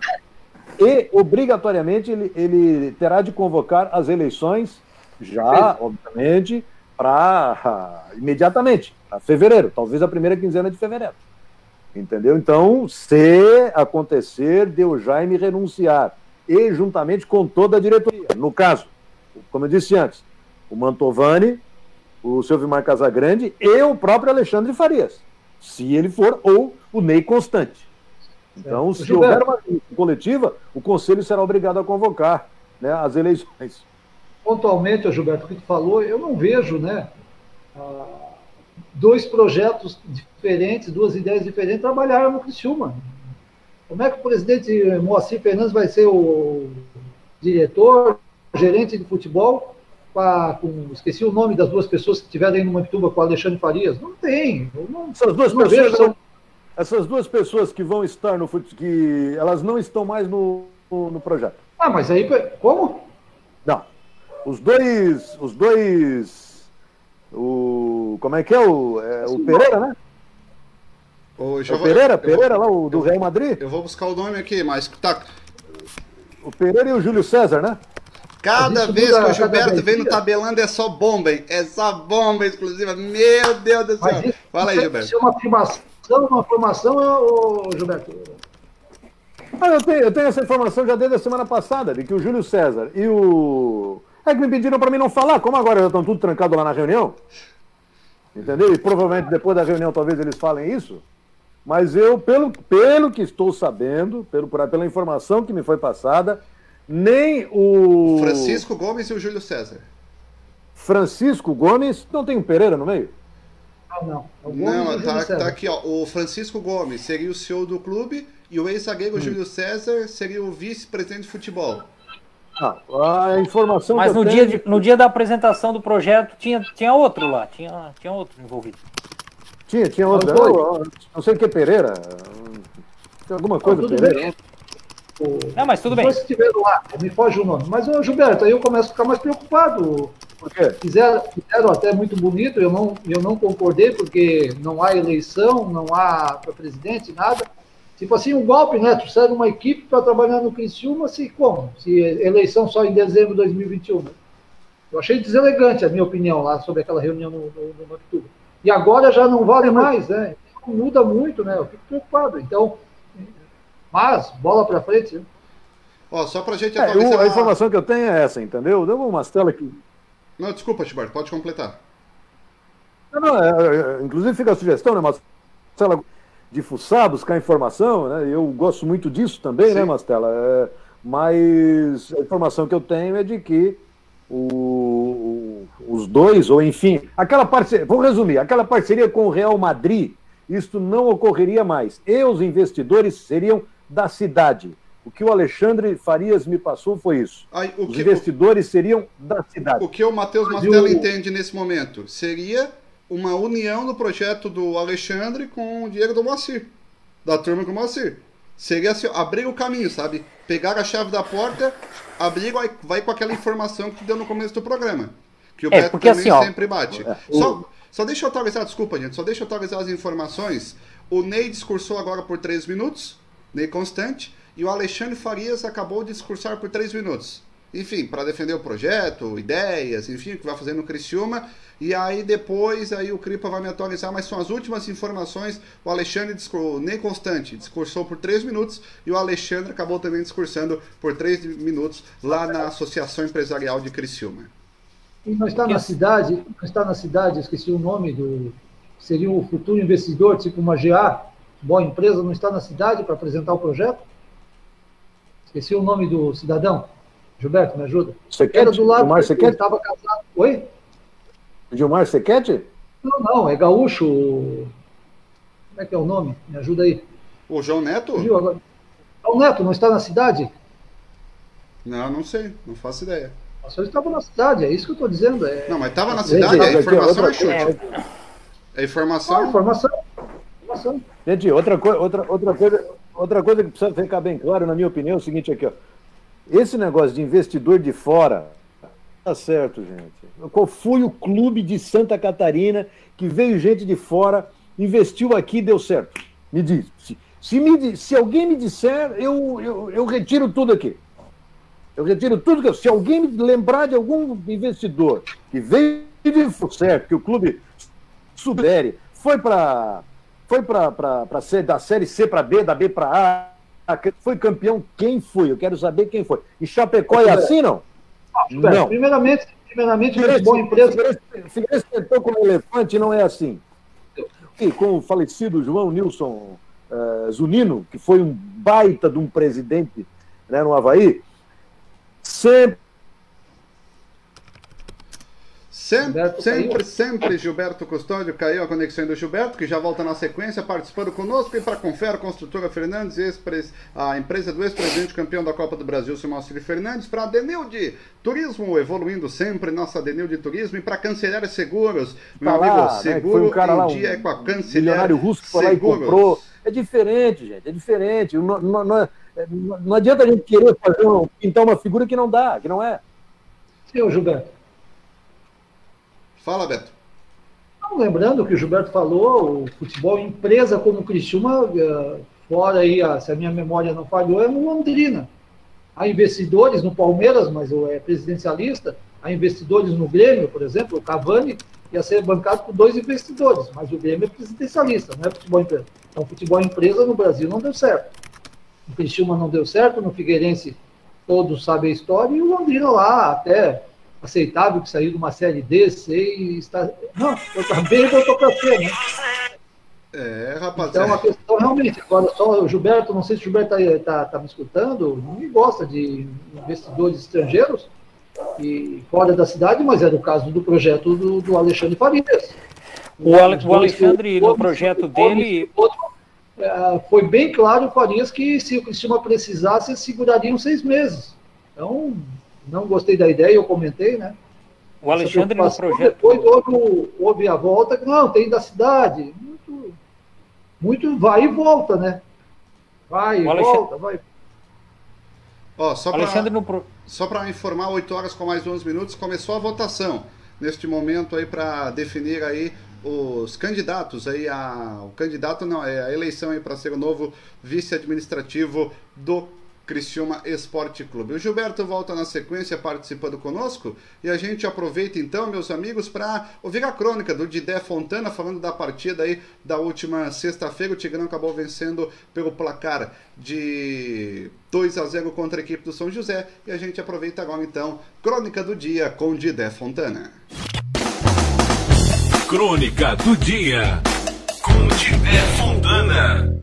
e, obrigatoriamente, ele, ele terá de convocar as eleições já, obviamente, para imediatamente, para fevereiro, talvez a primeira quinzena de fevereiro. Entendeu? Então, se acontecer de o Jaime renunciar, e juntamente com toda a diretoria, no caso, como eu disse antes, o Mantovani, o Silvimar Casagrande e o próprio Alexandre Farias, se ele for, ou o Ney Constante. Então, se houver uma coletiva, o Conselho será obrigado a convocar né, as eleições. Pontualmente, Gilberto, o que tu falou, eu não vejo né, dois projetos diferentes, duas ideias diferentes trabalharam no Criciúma. Como é que o presidente Moacir Fernandes vai ser o diretor, gerente de futebol, com, esqueci o nome das duas pessoas que estiveram aí no Mantuba com o Alexandre Farias? Não tem. Não, Essas duas não pessoas são essas duas pessoas que vão estar no futebol, que elas não estão mais no, no, no, projeto. Ah, mas aí como? Não. Os dois, os dois, o como é que é o, é, o Pereira, né? O, é o Pereira, Pereira lá o do Real Madrid. Eu vou buscar o nome aqui, mas tá. O Pereira e o Júlio César, né? Cada vez que o Gilberto vem no tabelando é só bomba, hein? É só bomba exclusiva. Meu Deus do céu. Fala aí, Gilberto. Isso é uma afirmação uma formação, ô, Gilberto? Ah, eu, tenho, eu tenho essa informação já desde a semana passada, de que o Júlio César e o. É que me pediram para mim não falar, como agora já estão tudo trancado lá na reunião. Entendeu? E provavelmente depois da reunião talvez eles falem isso. Mas eu, pelo, pelo que estou sabendo, pelo, pela informação que me foi passada, nem o. Francisco Gomes e o Júlio César. Francisco Gomes, não tem um Pereira no meio? não. não, é tá, tá, aqui, ó. O Francisco Gomes seria o CEO do clube e o ex-zagueiro hum. Júlio César seria o vice-presidente de futebol. Ah, a informação Mas no, dia de, no dia da apresentação do projeto tinha, tinha outro lá, tinha, tinha outro envolvido. Tinha, tinha outro. Não, não sei o que Pereira. Tem alguma coisa Pereira. Não, mas tudo bem. Depois estiveram lá, me foge o nome. Mas, Gilberto, aí eu começo a ficar mais preocupado. Porque fizeram, fizeram até muito bonito, eu não, eu não concordei, porque não há eleição, não há para presidente, nada. Tipo assim, um golpe, né? Trouxeram uma equipe para trabalhar no Criciúma, se como? Se eleição só em dezembro de 2021. Eu achei deselegante a minha opinião lá sobre aquela reunião no, no, no E agora já não vale mais, né? Muda muito, né? Eu fico preocupado. Então, mas, bola para frente. Né? Ó, só para a gente é, eu, A informação que eu tenho é essa, entendeu? Deu uma tela aqui. Não, desculpa, Gilberto, pode completar. Não, não, é, é, inclusive fica a sugestão, né, Marcela, de fuçar, buscar informação, né? Eu gosto muito disso também, né, Sim. né, Mastela? É, mas a informação que eu tenho é de que o, o, os dois, ou enfim, aquela parceria, vou resumir, aquela parceria com o Real Madrid, isto não ocorreria mais. E os investidores seriam da cidade. O que o Alexandre Farias me passou foi isso. Ai, Os que, investidores o, seriam da cidade. O que o Matheus Mastella entende nesse momento seria uma união do projeto do Alexandre com o Diego do Moacir, da turma com o Moacir. Seria assim, abrir o caminho, sabe? Pegar a chave da porta, abrir vai, vai com aquela informação que deu no começo do programa. Que o é, Beto também assim, sempre bate. É, só, só deixa eu atualizar, desculpa, gente, só deixa eu atualizar as informações. O Ney discursou agora por três minutos, Ney Constante e o Alexandre Farias acabou de discursar por três minutos. Enfim, para defender o projeto, ideias, enfim, o que vai fazer no Criciúma. E aí depois aí o Cripa vai me atualizar, mas são as últimas informações. O Alexandre, nem constante, discursou por três minutos e o Alexandre acabou também discursando por três minutos lá na Associação Empresarial de Criciúma. E não está na cidade, não está na cidade, esqueci o nome do. Seria o futuro investidor, tipo uma GA, boa empresa, não está na cidade para apresentar o projeto? Esqueci o nome do cidadão. Gilberto, me ajuda. Sequete? Era do lado Gilmar Sequete? estava casado. Oi? Gilmar Sequete? Não, não, é gaúcho. Como é que é o nome? Me ajuda aí. O João Neto? O Neto não está na cidade? Não, não sei, não faço ideia. Mas ele estava na cidade, é isso que eu estou dizendo. É... Não, mas estava na cidade, a informação é chute. É informação. Ah, informação. informação. Gente, outra, co outra, outra coisa outra coisa que precisa ficar bem claro, na minha opinião, é o seguinte aqui, ó. Esse negócio de investidor de fora Tá certo, gente. Qual foi o clube de Santa Catarina que veio gente de fora, investiu aqui e deu certo? Me diz. Se, se, me, se alguém me disser, eu, eu, eu retiro tudo aqui. Eu retiro tudo que. Se alguém me lembrar de algum investidor que veio de certo, que o clube subere, foi para foi para da série C para B, da B para A, foi campeão, quem foi? Eu quero saber quem foi. E Chapecó é assim, não? Não. Primeiramente, primeiramente Figueirense, boa empresa. Figueirense tentou como elefante, não é assim. E com o falecido João Nilson uh, Zunino, que foi um baita de um presidente né, no Havaí, sempre Sempre, sempre, sempre Gilberto Custódio caiu a conexão do Gilberto, que já volta na sequência, participando conosco. E para Confera, Construtora Fernandes, a empresa do ex-presidente campeão da Copa do Brasil, Simócio Fernandes. Para Denilde Turismo, evoluindo sempre, nossa Denilde Turismo. E para Cancelar Seguros, meu tá amigo, lá, seguro né, um cara em lá, dia um é com a Cancelar russo que foi lá e comprou. É diferente, gente, é diferente. Não, não, não, não adianta a gente querer fazer um, pintar uma figura que não dá, que não é. Sim, Gilberto. Fala, Beto. Não, lembrando que o Gilberto falou, o futebol empresa como o Criciúma, eh, fora aí, se a minha memória não falhou, é no Londrina. Há investidores no Palmeiras, mas é presidencialista, há investidores no Grêmio, por exemplo, o Cavani ia ser bancado por dois investidores, mas o Grêmio é presidencialista, não é futebol empresa. Então, futebol empresa no Brasil não deu certo. No Criciúma não deu certo, no Figueirense todos sabem a história, e o Londrina lá até aceitável que saiu de uma série D, C e está. Não, eu também voltou para C, né? É, rapaz. Então a questão realmente, agora só o Gilberto, não sei se o Gilberto está tá, tá me escutando, não gosta de investidores estrangeiros e fora da cidade, mas era o caso do projeto do, do Alexandre Farias. O, Ale, o Alexandre, no projeto dele. É, foi bem claro, Farias, que se o Cristina precisasse, segurariam seis meses. Então, não gostei da ideia, eu comentei, né? O Alexandre no projeto. Depois houve, houve a volta, não, tem da cidade. Muito, muito vai e volta, né? Vai e Alexandre... volta, vai. Ó, só para no... só para informar, 8 horas com mais 11 minutos, começou a votação neste momento aí para definir aí os candidatos aí a o candidato não é a eleição aí para ser o novo vice administrativo do Criciúma Esporte Clube. O Gilberto volta na sequência participando conosco e a gente aproveita então, meus amigos, para ouvir a crônica do Didé Fontana falando da partida aí da última sexta-feira. O Tigrão acabou vencendo pelo placar de 2 a 0 contra a equipe do São José e a gente aproveita agora então, crônica do dia com Didé Fontana. Crônica do dia com Didé Fontana.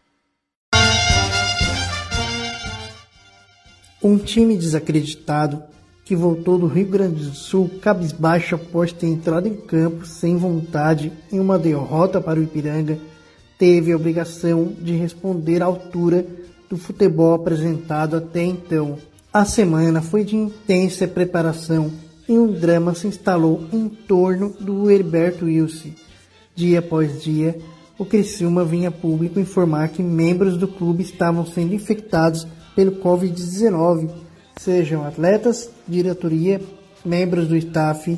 Um time desacreditado que voltou do Rio Grande do Sul cabisbaixo após ter entrado em campo sem vontade em uma derrota para o Ipiranga, teve a obrigação de responder à altura do futebol apresentado até então. A semana foi de intensa preparação e um drama se instalou em torno do Herberto Wilson. Dia após dia, o Criciúma vinha público informar que membros do clube estavam sendo infectados pelo Covid-19, sejam atletas, diretoria, membros do staff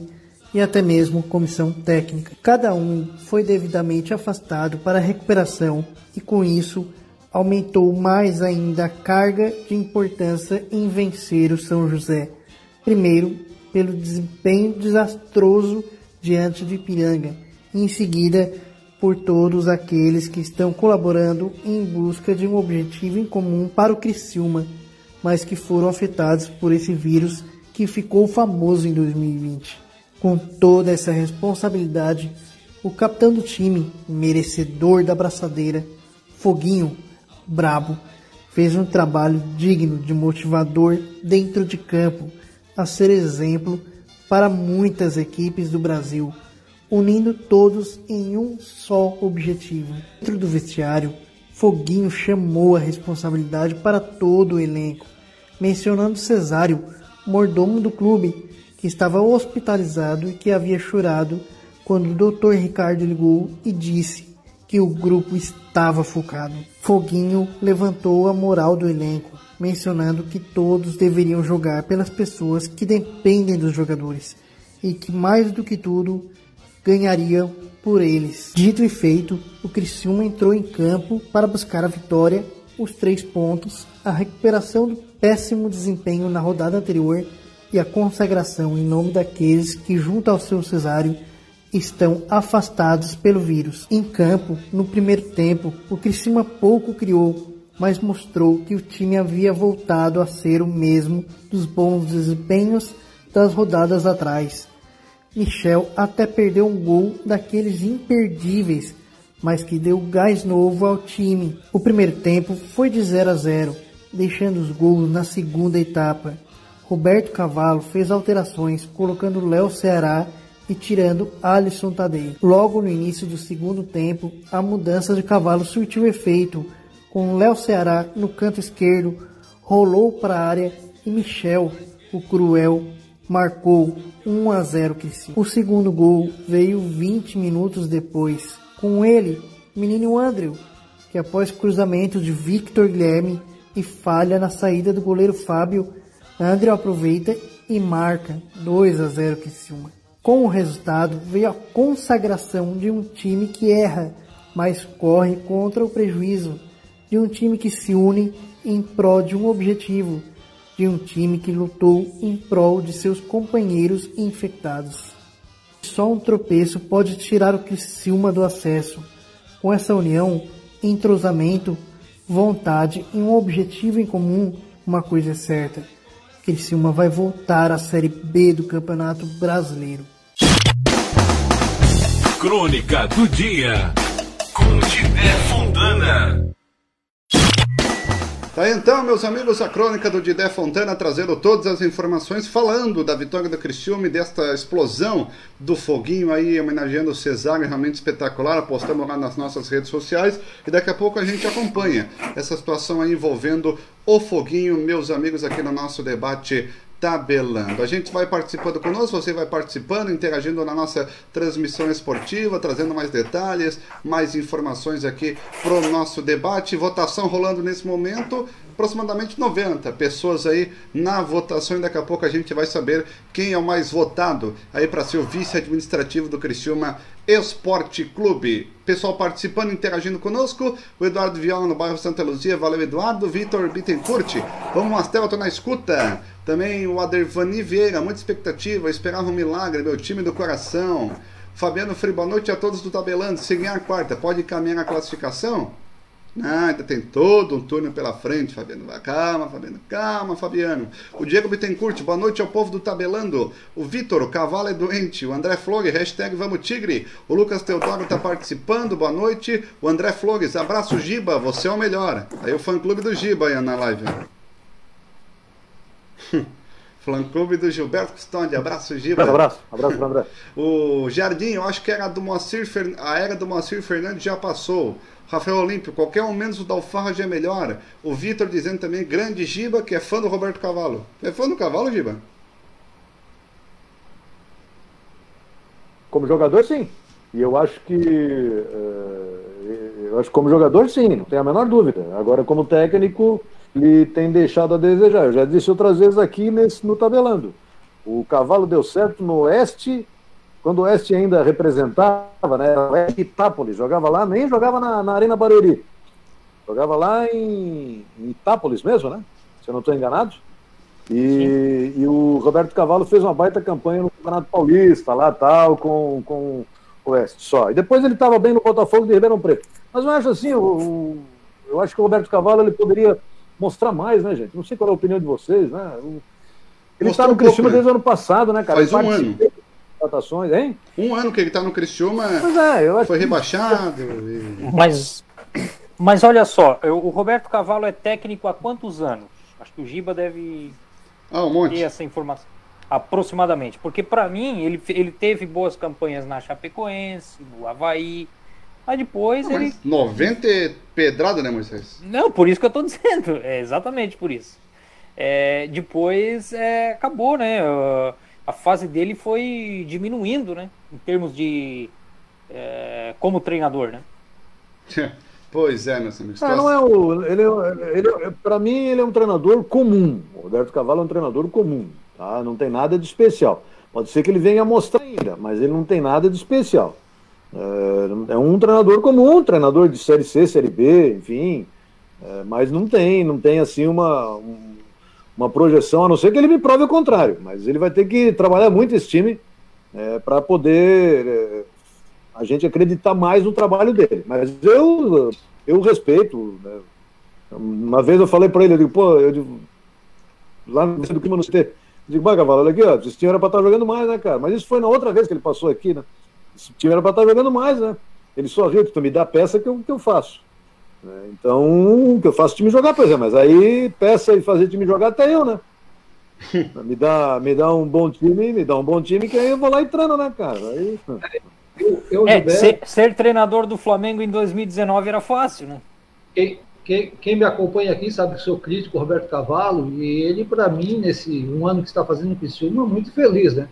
e até mesmo comissão técnica. Cada um foi devidamente afastado para recuperação e com isso aumentou mais ainda a carga de importância em vencer o São José. Primeiro, pelo desempenho desastroso diante do Ipiranga, e em seguida por todos aqueles que estão colaborando em busca de um objetivo em comum para o Criciúma, mas que foram afetados por esse vírus que ficou famoso em 2020. Com toda essa responsabilidade, o capitão do time, merecedor da braçadeira, Foguinho, brabo, fez um trabalho digno de motivador dentro de campo, a ser exemplo para muitas equipes do Brasil unindo todos em um só objetivo. Dentro do vestiário, Foguinho chamou a responsabilidade para todo o elenco, mencionando Cesário, mordomo do clube, que estava hospitalizado e que havia chorado quando o Dr. Ricardo ligou e disse que o grupo estava focado. Foguinho levantou a moral do elenco, mencionando que todos deveriam jogar pelas pessoas que dependem dos jogadores e que mais do que tudo ganhariam por eles. Dito e feito, o Criciúma entrou em campo para buscar a vitória, os três pontos, a recuperação do péssimo desempenho na rodada anterior e a consagração em nome daqueles que, junto ao seu cesário, estão afastados pelo vírus. Em campo, no primeiro tempo, o Criciúma pouco criou, mas mostrou que o time havia voltado a ser o mesmo dos bons desempenhos das rodadas atrás. Michel até perdeu um gol daqueles imperdíveis, mas que deu gás novo ao time. O primeiro tempo foi de 0 a 0, deixando os gols na segunda etapa. Roberto Cavallo fez alterações, colocando Léo Ceará e tirando Alisson Tadei. Logo no início do segundo tempo, a mudança de Cavallo surtiu efeito, com Léo Ceará no canto esquerdo, rolou para a área e Michel, o cruel, marcou 1 a 0 Criciúma. O segundo gol veio 20 minutos depois. Com ele, menino Andrew, que após cruzamento de Victor Guilherme e falha na saída do goleiro Fábio, Andrew aproveita e marca 2 a 0 Criciúma. Com o resultado veio a consagração de um time que erra, mas corre contra o prejuízo, de um time que se une em prol de um objetivo, de um time que lutou em prol de seus companheiros infectados. Só um tropeço pode tirar o Criciúma do acesso. Com essa união, entrosamento, vontade e um objetivo em comum, uma coisa é certa. Criciúma vai voltar à Série B do Campeonato Brasileiro. Crônica do Dia com Tibé Fontana. Tá então, meus amigos, a crônica do Didé Fontana trazendo todas as informações, falando da vitória do Criciúma e desta explosão do foguinho aí, homenageando o Cesário, realmente espetacular, apostamos lá nas nossas redes sociais e daqui a pouco a gente acompanha essa situação aí envolvendo o foguinho, meus amigos, aqui no nosso debate tabelando. A gente vai participando conosco, você vai participando, interagindo na nossa transmissão esportiva, trazendo mais detalhes, mais informações aqui para o nosso debate. Votação rolando nesse momento, aproximadamente 90 pessoas aí na votação e daqui a pouco a gente vai saber quem é o mais votado aí para ser o vice administrativo do Criciúma Esporte Clube. Pessoal participando, interagindo conosco. O Eduardo Viola no bairro Santa Luzia. Valeu, Eduardo. Vitor Bittencourt. Vamos, Mastel, tô na escuta. Também o Adervani Vieira, muita expectativa. Esperava um milagre, meu time do coração. Fabiano Free, boa noite a todos do Tabelando. Se ganhar a quarta, pode caminhar a classificação? Não, ainda tem todo um turno pela frente, Fabiano. Calma, Fabiano. Calma, Fabiano. O Diego Bittencourt, boa noite ao povo do Tabelando. O Vitor, o cavalo é doente. O André Flores, hashtag Vamos Tigre. O Lucas Teodoro está participando, boa noite. O André Flores, abraço Giba, você é o melhor. Aí o fã clube do Giba aí na live. Fã clube do Gilberto Custódio, abraço Giba. Abraço, abraço para André. O Jardim, eu acho que era do Moacir a era do Moacir Fernandes já passou. Rafael Olímpio, qualquer um menos o Dalfarra já é melhor. O Vitor dizendo também, grande Giba, que é fã do Roberto Cavalo. É fã do Cavalo, Giba? Como jogador, sim. E eu acho que. Uh, eu acho que como jogador, sim, não tem a menor dúvida. Agora, como técnico, ele tem deixado a desejar. Eu já disse outras vezes aqui nesse, no tabelando. O cavalo deu certo no Oeste, quando o Oeste ainda representava, né? O Oeste Itápolis, jogava lá, nem jogava na, na Arena Barueri. Jogava lá em, em Itápolis mesmo, né? Se eu não estou enganado. E, e, o Roberto Cavalo fez uma baita campanha no Campeonato Paulista, lá tal, com, com o Oeste só. E depois ele estava bem no Botafogo de Ribeirão Preto. Mas eu acho assim, o, eu acho que o Roberto Cavalo ele poderia mostrar mais, né, gente? Não sei qual é a opinião de vocês, né? Ele está no Criciúma né? desde o ano passado, né, cara? Faz um ano. Contratações, hein? Um ano que ele está no Criciúma, pois é, eu foi rebaixado. E... Mas, mas olha só, o Roberto Cavalo é técnico há quantos anos? Acho que o Giba deve ah, um monte. ter essa informação. Aproximadamente. Porque para mim, ele, ele teve boas campanhas na Chapecoense, no Havaí, Aí depois não, ele. 90 pedrada, né, Moisés? Não, por isso que eu tô dizendo. É exatamente por isso. É, depois é, acabou, né? A fase dele foi diminuindo, né? Em termos de. É, como treinador, né? Pois é, meus amigos. É, não é o, ele, é, ele, é, para mim, ele é um treinador comum. O Roberto Cavalo é um treinador comum. Tá? Não tem nada de especial. Pode ser que ele venha mostrar ainda, mas ele não tem nada de especial. É, é um treinador comum, um treinador de Série C, Série B, enfim. É, mas não tem, não tem assim uma, uma projeção, a não ser que ele me prove o contrário. Mas ele vai ter que trabalhar muito esse time é, para poder é, a gente acreditar mais no trabalho dele. Mas eu, eu respeito. Né? Uma vez eu falei para ele, eu digo, pô, eu digo, lá no do clima no CT, eu digo, bah, Cavalo, olha aqui, ó, esse time era para estar tá jogando mais, né, cara? Mas isso foi na outra vez que ele passou aqui, né? Esse time era para estar tá jogando mais, né? Ele só riu tu me dá peça que eu, que eu faço. Né? Então, que eu faço time jogar, por exemplo, mas aí peça e fazer time jogar até eu, né? me, dá, me dá um bom time, me dá um bom time, que aí eu vou lá e treino, né, cara? Aí... Eu, eu é, ser, ser, treinador do Flamengo em 2019 era fácil, né? Quem, quem, quem, me acompanha aqui sabe que sou crítico, Roberto Cavalo, e ele, para mim, nesse um ano que está fazendo o Criciúma, é muito feliz, né?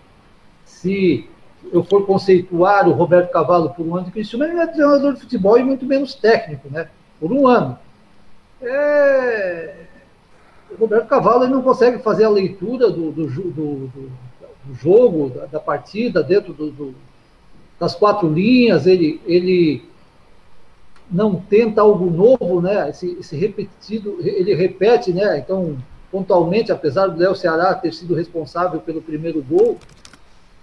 Se eu for conceituar o Roberto Cavalo por um ano de Criciúma, ele não é treinador de futebol e muito menos técnico, né? Por um ano. É... O Roberto Cavalo não consegue fazer a leitura do, do, do, do jogo, da, da, partida, dentro das quatro linhas, ele, ele não tenta algo novo, né? Esse, esse repetido, ele repete, né? Então, pontualmente, apesar do Léo Ceará ter sido responsável pelo primeiro gol,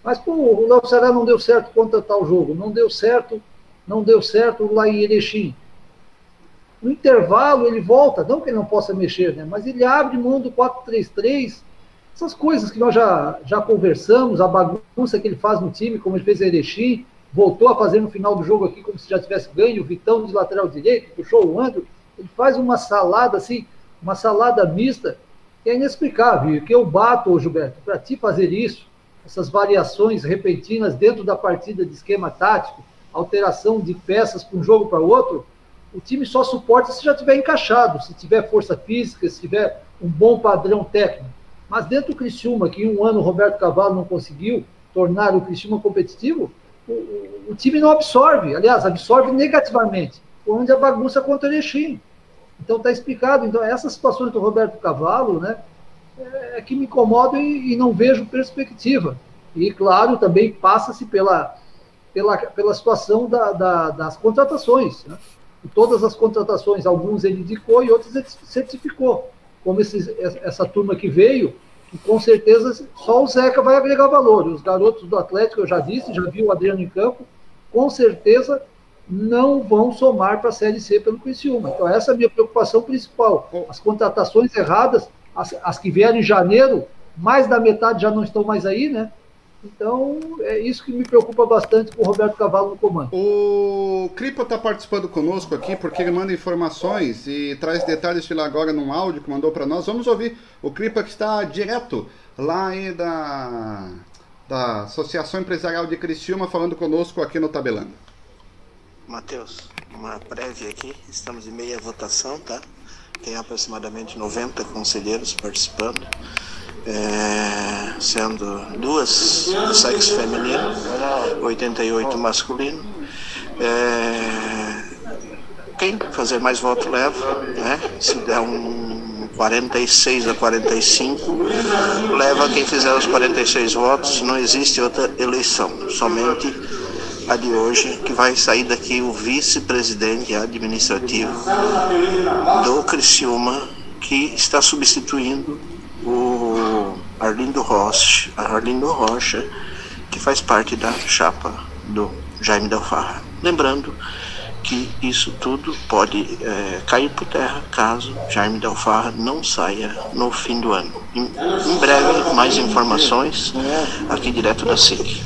mas pô, o Léo Ceará não deu certo contra tal jogo, não deu certo, não deu certo lá em Erechim. No intervalo ele volta, não que ele não possa mexer, né? Mas ele abre mão do 4-3-3, essas coisas que nós já, já conversamos, a bagunça que ele faz no time, como ele fez em Erechim, voltou a fazer no final do jogo aqui como se já tivesse ganho, o Vitão de lateral direito, puxou o Andro, ele faz uma salada assim, uma salada mista, que é inexplicável, que eu bato, Gilberto, para ti fazer isso, essas variações repentinas dentro da partida de esquema tático, alteração de peças para um jogo para outro, o time só suporta se já tiver encaixado, se tiver força física, se tiver um bom padrão técnico. Mas dentro do Criciúma, que em um ano o Roberto Cavalo não conseguiu tornar o Criciúma competitivo, o, o, o time não absorve, aliás, absorve negativamente, onde a bagunça contra o Erechim. Então está explicado. Então essas situações do Roberto Cavalo, né, é, que me incomodam e, e não vejo perspectiva. E claro, também passa-se pela, pela, pela situação da, da, das contratações. Né? Todas as contratações, alguns ele indicou e outros ele certificou. Como esses, essa turma que veio, que com certeza só o Zeca vai agregar valor. Os garotos do Atlético, eu já disse, já vi o Adriano em campo, com certeza não vão somar para a Série C pelo Criciúma. Então, essa é a minha preocupação principal. As contratações erradas, as, as que vieram em janeiro, mais da metade já não estão mais aí, né? Então, é isso que me preocupa bastante com o Roberto Cavalo no comando. O Cripa está participando conosco aqui porque ele manda informações e traz detalhes de lá agora num áudio que mandou para nós. Vamos ouvir o Cripa que está direto lá aí da, da Associação Empresarial de Criciúma falando conosco aqui no Tabelando. Matheus, uma prévia aqui, estamos em meia votação, tá? Tem aproximadamente 90 conselheiros participando é, sendo duas do sexo feminino, 88 masculino. É, quem fazer mais voto leva, né? Se der um 46 a 45, leva quem fizer os 46 votos, não existe outra eleição, somente a de hoje, que vai sair daqui o vice-presidente administrativo do Criciúma, que está substituindo o Arlindo Rocha, Arlindo Rocha, que faz parte da chapa do Jaime Delfarra. Lembrando que isso tudo pode é, cair por terra caso Jaime Delfarra não saia no fim do ano. Em, em breve, mais informações aqui direto da SIC.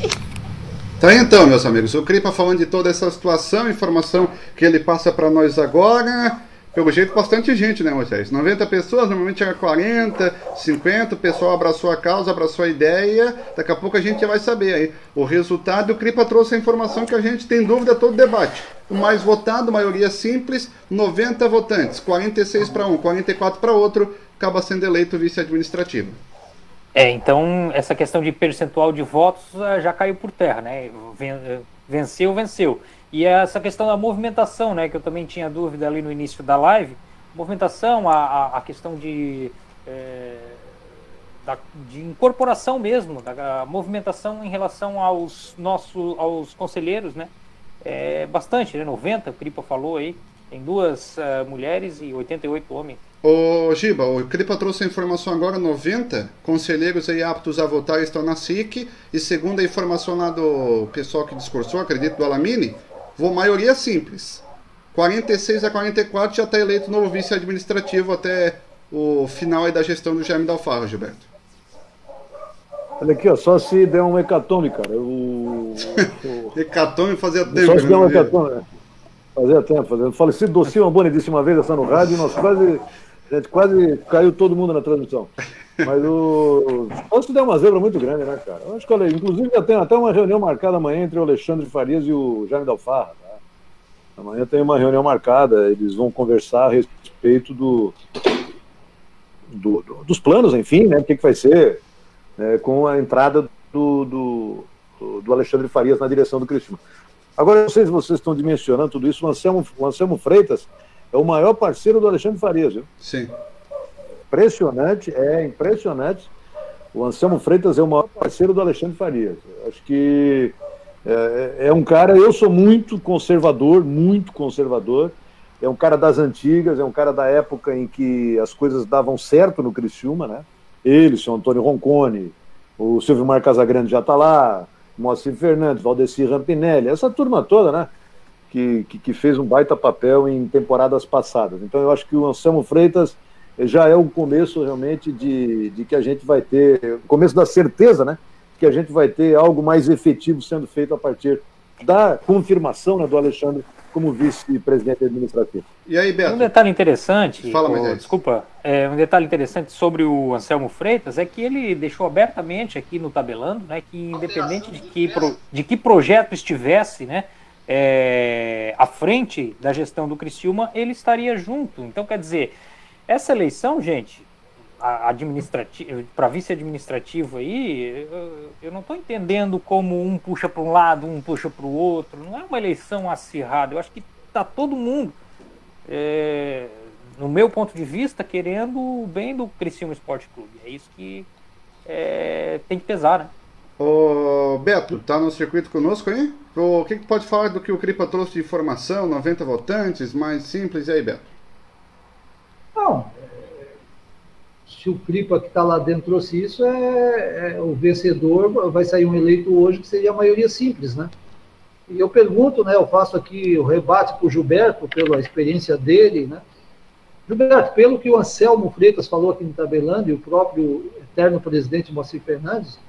Tá então, meus amigos, o Cripa falando de toda essa situação, informação que ele passa para nós agora pelo jeito, bastante gente, né, Moisés? 90 pessoas, normalmente era 40, 50, o pessoal abraçou a causa, abraçou a ideia, daqui a pouco a gente já vai saber aí. O resultado, o Cripa trouxe a informação que a gente tem dúvida todo debate. O mais votado, maioria simples, 90 votantes, 46 para um, 44 para outro, acaba sendo eleito vice-administrativo. É, então essa questão de percentual de votos eh, já caiu por terra, né? Eh, venceu, venceu. E essa questão da movimentação, né, que eu também tinha dúvida ali no início da live, movimentação, a, a, questão de, é, da, de incorporação mesmo, da movimentação em relação aos nossos aos conselheiros, né, é bastante, né, 90, o Cripa falou aí, tem duas uh, mulheres e 88 homens. Ô Giba, o Cripa trouxe a informação agora, 90 conselheiros aí aptos a votar estão na SIC, e segundo a informação lá do pessoal que discursou, acredito, do Alamine, vou maioria simples. 46 a 44 já está eleito novo vice administrativo até o final da gestão do Jaime Dalfarro, Gilberto. Olha aqui, ó, só se der um hecatombe, cara. O, hecatombe fazia tempo. Só se der um hecatombe. Fazia tempo, fazia. Falecido Docinho Boni disse uma vez essa no rádio, nós quase gente quase caiu todo mundo na transmissão. Mas o. Que deu uma zebra muito grande, né, cara? Eu acho que, olha, inclusive já tem até uma reunião marcada amanhã entre o Alexandre Farias e o Jaime Dalfarra. Tá? Amanhã tem uma reunião marcada, eles vão conversar a respeito do, do, do dos planos, enfim, né? O que, que vai ser né, com a entrada do, do, do Alexandre Farias na direção do Cristina. Agora, não sei se vocês estão dimensionando tudo isso, o Anselmo, o Anselmo Freitas é o maior parceiro do Alexandre Farias, viu? Sim. Impressionante, é impressionante. O Anselmo Freitas é o maior parceiro do Alexandre Farias. Acho que é, é, um cara, eu sou muito conservador, muito conservador. É um cara das antigas, é um cara da época em que as coisas davam certo no Criciúma, né? Ele, o Antônio Roncone, o Silvio Mar Casagrande já está lá, Moacir Fernandes, Valdeci Rampinelli, essa turma toda, né? Que, que, que, fez um baita papel em temporadas passadas. Então eu acho que o Anselmo Freitas já é o começo realmente de, de que a gente vai ter, o começo da certeza, né? Que a gente vai ter algo mais efetivo sendo feito a partir da confirmação né, do Alexandre como vice-presidente administrativo. E aí, Beto? Um detalhe interessante, Fala, oh, desculpa, é, um detalhe interessante sobre o Anselmo Freitas é que ele deixou abertamente aqui no tabelando, né, que independente de que, pro, de que projeto estivesse, né, é, à frente da gestão do Criciúma, ele estaria junto. Então, quer dizer, essa eleição, gente, para vice administrativo aí, eu, eu não estou entendendo como um puxa para um lado, um puxa para o outro. Não é uma eleição acirrada. Eu acho que está todo mundo, é, no meu ponto de vista, querendo o bem do Criciúma Esporte Clube. É isso que é, tem que pesar, né? Ô, Beto, tá no circuito conosco aí? O que, que pode falar do que o Cripa trouxe de informação? 90 votantes, mais simples, e aí, Beto? Não, se o Cripa que está lá dentro trouxe isso, é, é, o vencedor vai sair um eleito hoje que seria a maioria simples, né? E eu pergunto, né, eu faço aqui o rebate para o Gilberto, pela experiência dele, né? Gilberto, pelo que o Anselmo Freitas falou aqui no Tabelando e o próprio eterno presidente Moacir Fernandes,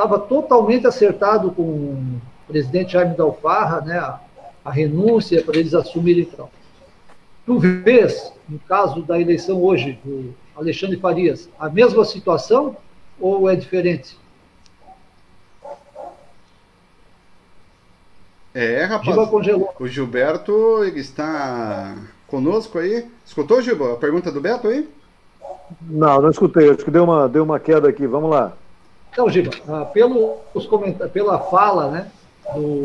estava totalmente acertado com o presidente Jaime Dalfarra, né, a, a renúncia para eles assumirem então. Tu vês, no caso da eleição hoje do Alexandre Farias, a mesma situação ou é diferente? É, rapaz. O Gilberto ele está conosco aí. Escutou, Gilberto, a pergunta do Beto aí? Não, não escutei. Acho que deu uma, deu uma queda aqui. Vamos lá. Então, Giba, ah, pelo, pela fala né, do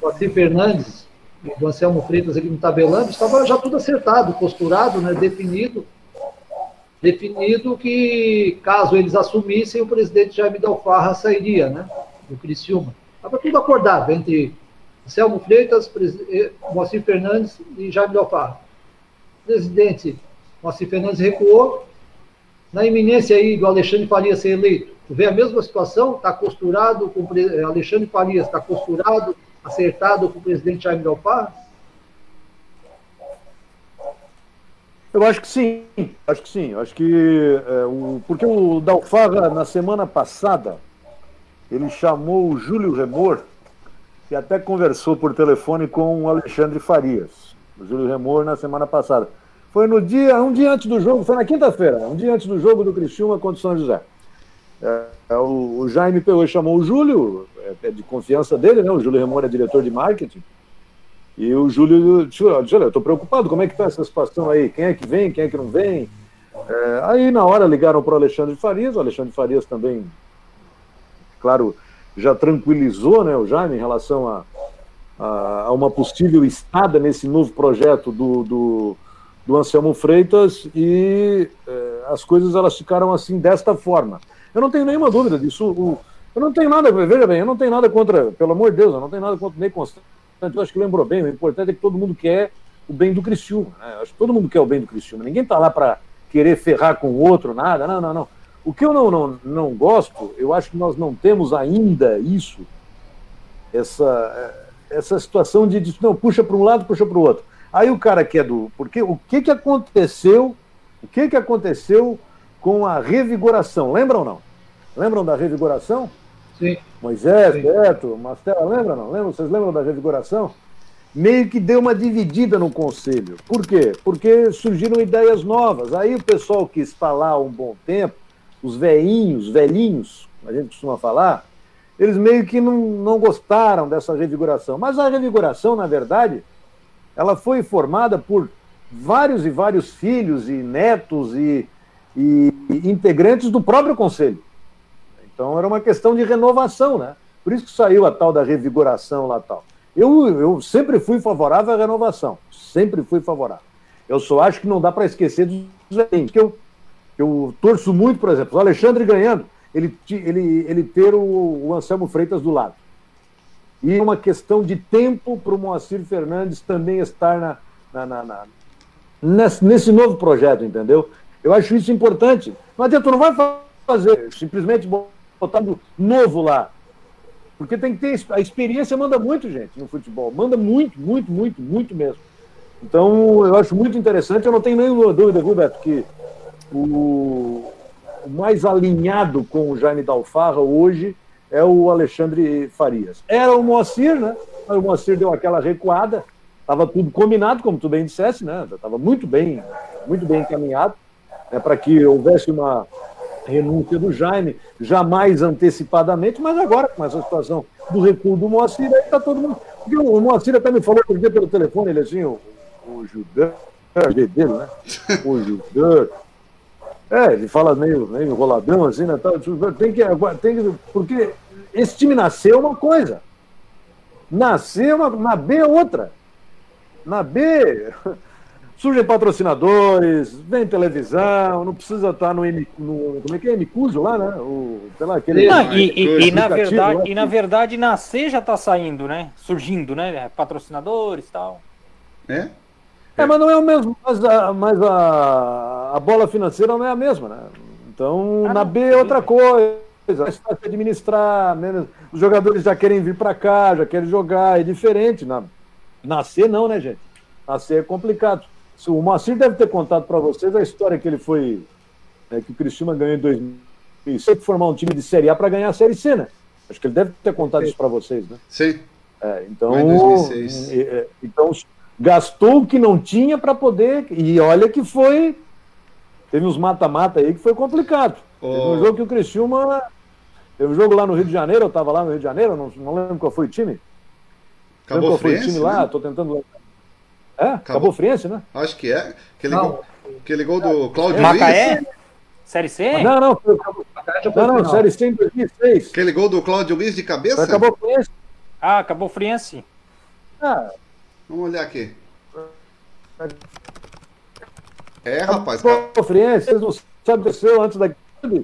Joaquim Fernandes e do Anselmo Freitas aqui no tabelando, estava já tudo acertado, posturado, né, definido, definido que caso eles assumissem, o presidente Jaime Dalfarra sairia, né, do Criciúma. Estava tudo acordado entre Anselmo Freitas, eh, Moacir Fernandes e Jaime Dalfarra. O presidente Moacir Fernandes recuou, na iminência aí do Alexandre Faria ser eleito, tu vê a mesma situação, está costurado com Alexandre Faria, está costurado, acertado com o presidente Jaime Galpar? Eu acho que sim, acho que sim, acho que é, o, porque o Dalfarra na semana passada ele chamou o Júlio Remor e até conversou por telefone com o Alexandre Farias. O Júlio Remor na semana passada. Foi no dia, um dia antes do jogo, foi na quinta-feira, um dia antes do jogo do Criciúma contra o São José. É, é, o, o, Jaime e chamou o Júlio, é, é, de confiança dele, né? O Júlio Remor é diretor de marketing. E o Júlio disse: Olha, eu estou preocupado, como é que está essa situação aí? Quem é que vem, quem é que não vem? É, aí, na hora, ligaram para o Alexandre Farias. O Alexandre Farias também, claro, já tranquilizou né, o Jaime em relação a, a, a uma possível estada nesse novo projeto do, do, do Anselmo Freitas e eh, as coisas elas ficaram assim desta forma. Eu não tenho nenhuma dúvida disso. O, eu não tenho nada, veja bem, eu não tenho nada contra, pelo amor de Deus, eu não tenho nada contra o Ney Constante. Eu acho que lembrou bem, o importante é que todo mundo quer o bem do Criciúma. Né? Acho que todo mundo quer o bem do Criciúma. Ninguém está lá para querer ferrar com o outro, nada. Não, não, não. O que eu não, não, não gosto, eu acho que nós não temos ainda isso, essa, essa situação de, de não, puxa para um lado, puxa para o outro. Aí o cara quer do. Porque o que, que aconteceu? O que, que aconteceu com a revigoração? Lembram ou não? Lembram da revigoração? Sim. Moisés, Sim. Beto, Mastela, lembra não? Lembra? Vocês lembram da revigoração? Meio que deu uma dividida no conselho. Por quê? Porque surgiram ideias novas. Aí o pessoal que está lá há um bom tempo, os velhinhos, velhinhos, a gente costuma falar, eles meio que não, não gostaram dessa revigoração. Mas a revigoração, na verdade, ela foi formada por vários e vários filhos e netos e, e, integrantes do próprio conselho. Então era uma questão de renovação, né? Por isso que saiu a tal da revigoração lá tal. Eu, eu sempre fui favorável à renovação, sempre fui favorável. Eu só acho que não dá para esquecer dos que eu, eu torço muito, por exemplo, o Alexandre ganhando, ele, ele, ele ter o, o Anselmo Freitas do lado. E uma questão de tempo para o Moacir Fernandes também estar na, na, na, na nesse, nesse, novo projeto, entendeu? Eu acho isso importante. Não adianta, não vai fazer simplesmente botando novo lá. Porque tem que ter. A experiência manda muito, gente, no futebol. Manda muito, muito, muito, muito mesmo. Então, eu acho muito interessante. Eu não tenho nenhuma dúvida, viu, que o, o mais alinhado com o Jaime Dalfarra hoje é o Alexandre Farias. Era o Moacir, né? o Moacir deu aquela recuada. Estava tudo combinado, como tu bem dissesse, né? Estava muito bem, muito bem encaminhado né, para que houvesse uma, renúncia do Jaime, jamais antecipadamente, mas agora, com essa situação do recuo do Moacir, aí está todo mundo. Porque o Moacir até me falou outro dia pelo telefone, ele assim, o, o Judão, é dele, né? O Judão. É, ele fala meio, meio enroladão, assim, né? Tem que, tem que. Porque esse time nasceu uma coisa. Nasceu uma, na B é outra. Na B, surgem patrocinadores, vem televisão, não precisa estar no, M, no como é que é, Micuso lá, né? O, sei lá, aquele... Não, e, e, e, na verdade, e na verdade, nascer já está saindo, né? Surgindo, né? Patrocinadores e tal. É? É, mas não é o mesmo, mas a, mas a, a bola financeira não é a mesma, né? Então, ah, na não, B é outra coisa, é mais fácil administrar, menos, os jogadores já querem vir para cá, já querem jogar, é diferente. Na, nascer não, né, gente? Nascer é complicado. O Moacir deve ter contado para vocês a história que ele foi. Né, que o Cristiano ganhou em 2006 formar um time de Série A para ganhar a Série C, né? Acho que ele deve ter contado Sim. isso para vocês, né? Sim. É, então, é, então, gastou o que não tinha para poder. E olha que foi. Teve uns mata-mata aí que foi complicado. Oh. Teve um jogo que o Criciúma. Teve um jogo lá no Rio de Janeiro, eu estava lá no Rio de Janeiro, não, não lembro qual foi o time. Acabou qual foi o time né? lá, tô tentando. É? Acabou, Acabou Friense, né? Acho que é. Aquele, gol, aquele gol do Claudio Macaé? Luiz. Série C? Não, não, foi, não, não, Série C em 2006. Aquele gol do Claudio Luiz de cabeça? Acabou Friense. Ah, acabou Friense. Ah. Vamos olhar aqui. É, rapaz. Acabou Friense, vocês não sabem o que antes da...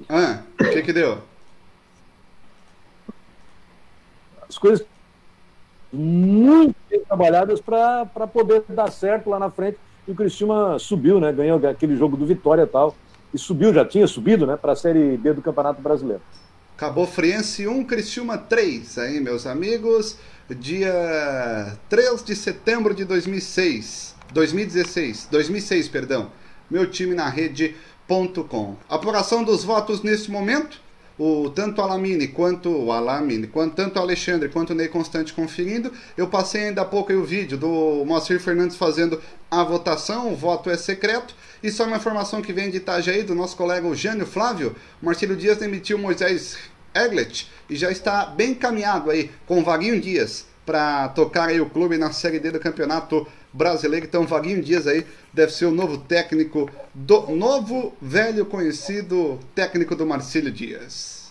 Ah, o que que deu? As coisas muito bem trabalhadas para poder dar certo lá na frente. E o Cristiúma subiu, né? Ganhou aquele jogo do Vitória e tal. E subiu, já tinha subido, né? Para a Série B do Campeonato Brasileiro. Acabou Friense 1, Criciúma 3, aí, meus amigos. Dia 3 de setembro de 2006. 2016. 2006, perdão. Meu time na rede.com. Apuração dos votos nesse momento o tanto Alamine quanto o Alamine, quanto tanto Alexandre quanto o Ney Constante conferindo. Eu passei ainda há pouco o vídeo do Moacir Fernandes fazendo a votação, o voto é secreto. E só uma informação que vem de Itajaí do nosso colega Jânio Flávio, Marcelo Dias demitiu Moisés Eglet e já está bem caminhado aí com Vaguinho Dias para tocar aí o clube na Série D do Campeonato Brasileiro. Então, Vaguinho Dias aí deve ser o novo técnico do novo velho conhecido técnico do Marcílio Dias.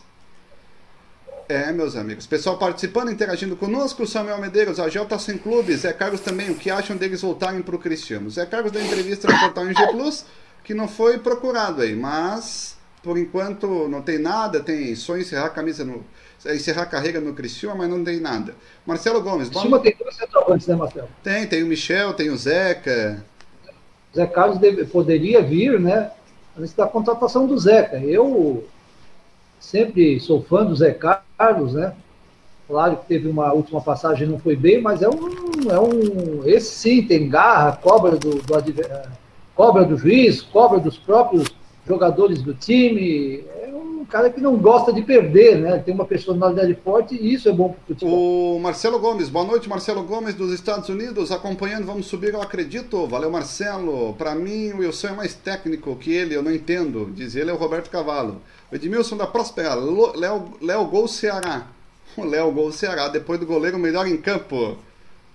É, meus amigos. Pessoal participando, interagindo conosco, Samuel Medeiros, a Gel tá sem clube, Zé Carlos também, o que acham deles voltarem pro Cristiano? Zé Carlos deu entrevista no portal NG Plus, que não foi procurado aí, mas por enquanto não tem nada, tem só encerrar a camisa no. encerrar a carreira no Cristiano, mas não tem nada. Marcelo Gomes, bom. Cima tem dois centroavantes, né, Marcelo? Tem, tem o Michel, tem o Zeca. Zé Carlos deve, poderia vir, né? Antes da contratação do Zeca. Eu sempre sou fã do Zé Carlos, né? Claro que teve uma última passagem não foi bem, mas é um, é um esse sim tem garra, cobra do, do eh, cobra do juiz, cobra dos próprios jogadores do time. É um cara que não gosta de perder, né? Tem uma personalidade forte e isso é bom para o futebol. O Marcelo Gomes, boa noite, Marcelo Gomes dos Estados Unidos, acompanhando, vamos subir, eu acredito. Valeu, Marcelo. Para mim, o Wilson é mais técnico que ele, eu não entendo. Diz ele é o Roberto Cavalo. Edmilson da Próspera, Léo Gol Ceará. O Léo Gol Ceará, depois do goleiro melhor em campo.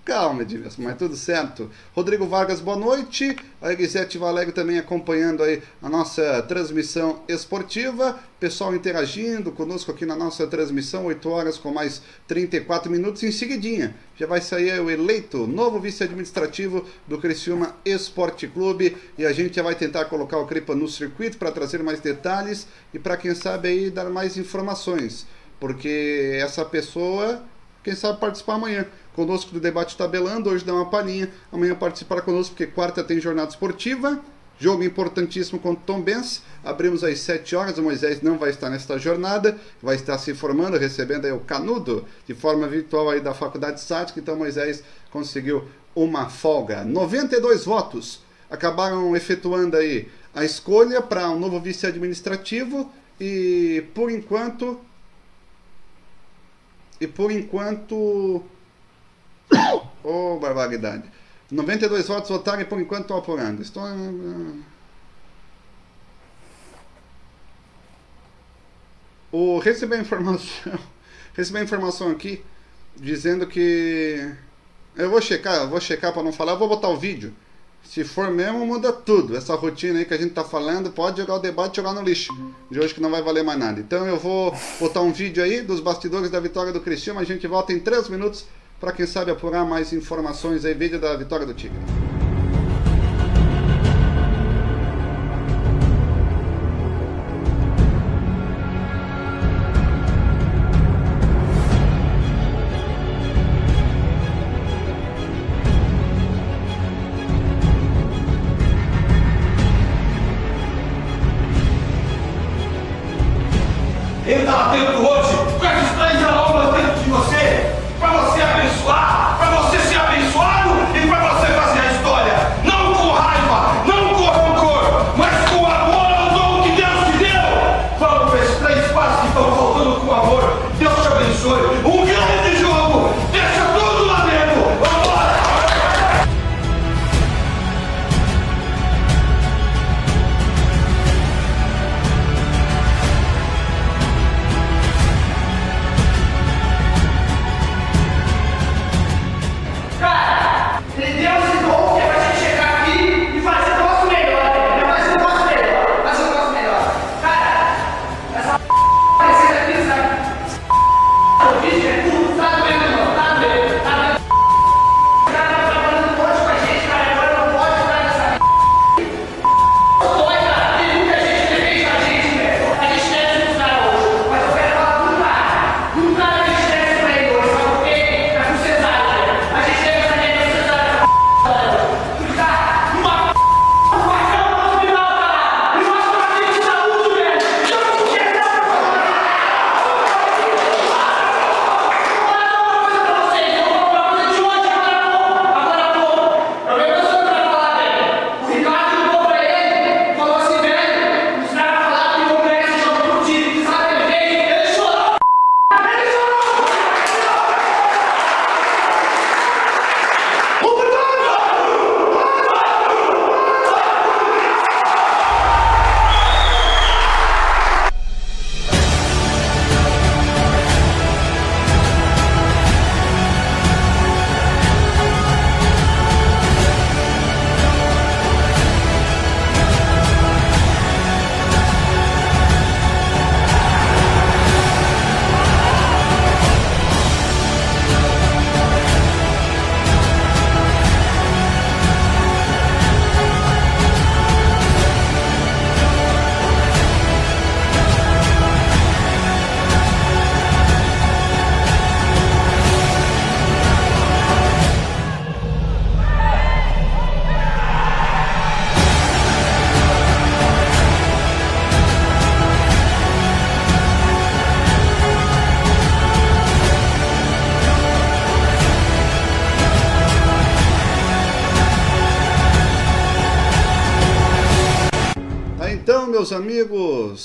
Calma, Edmilson, mas tudo certo. Rodrigo Vargas, boa noite. A Elisete Valério também acompanhando aí a nossa transmissão esportiva. Pessoal interagindo conosco aqui na nossa transmissão, 8 horas com mais 34 minutos. Em seguidinha, já vai sair o eleito novo vice-administrativo do Criciúma Esporte Clube. E a gente já vai tentar colocar o Cripa no circuito para trazer mais detalhes e para quem sabe aí dar mais informações. Porque essa pessoa, quem sabe participar amanhã conosco do debate tabelando. Hoje dá uma palhinha. Amanhã participará conosco, porque quarta tem jornada esportiva. Jogo importantíssimo contra o Tom Benz. Abrimos às 7 horas. O Moisés não vai estar nesta jornada. Vai estar se formando, recebendo aí o canudo de forma virtual aí da Faculdade Sática. Então Moisés conseguiu uma folga. 92 votos acabaram efetuando aí a escolha para um novo vice administrativo. E por enquanto. E por enquanto oh, barbaridade. 92 votos votaram e por enquanto estão apurando. Estou... O, recebi a informação. recebi a informação aqui dizendo que. Eu vou checar, eu vou checar para não falar, eu vou botar o vídeo. Se for mesmo, muda tudo. Essa rotina aí que a gente tá falando, pode jogar o debate jogar no lixo. De hoje que não vai valer mais nada. Então eu vou botar um vídeo aí dos bastidores da vitória do Cristiano. A gente volta em 3 minutos para quem sabe apurar mais informações aí, vídeo da vitória do Tigre.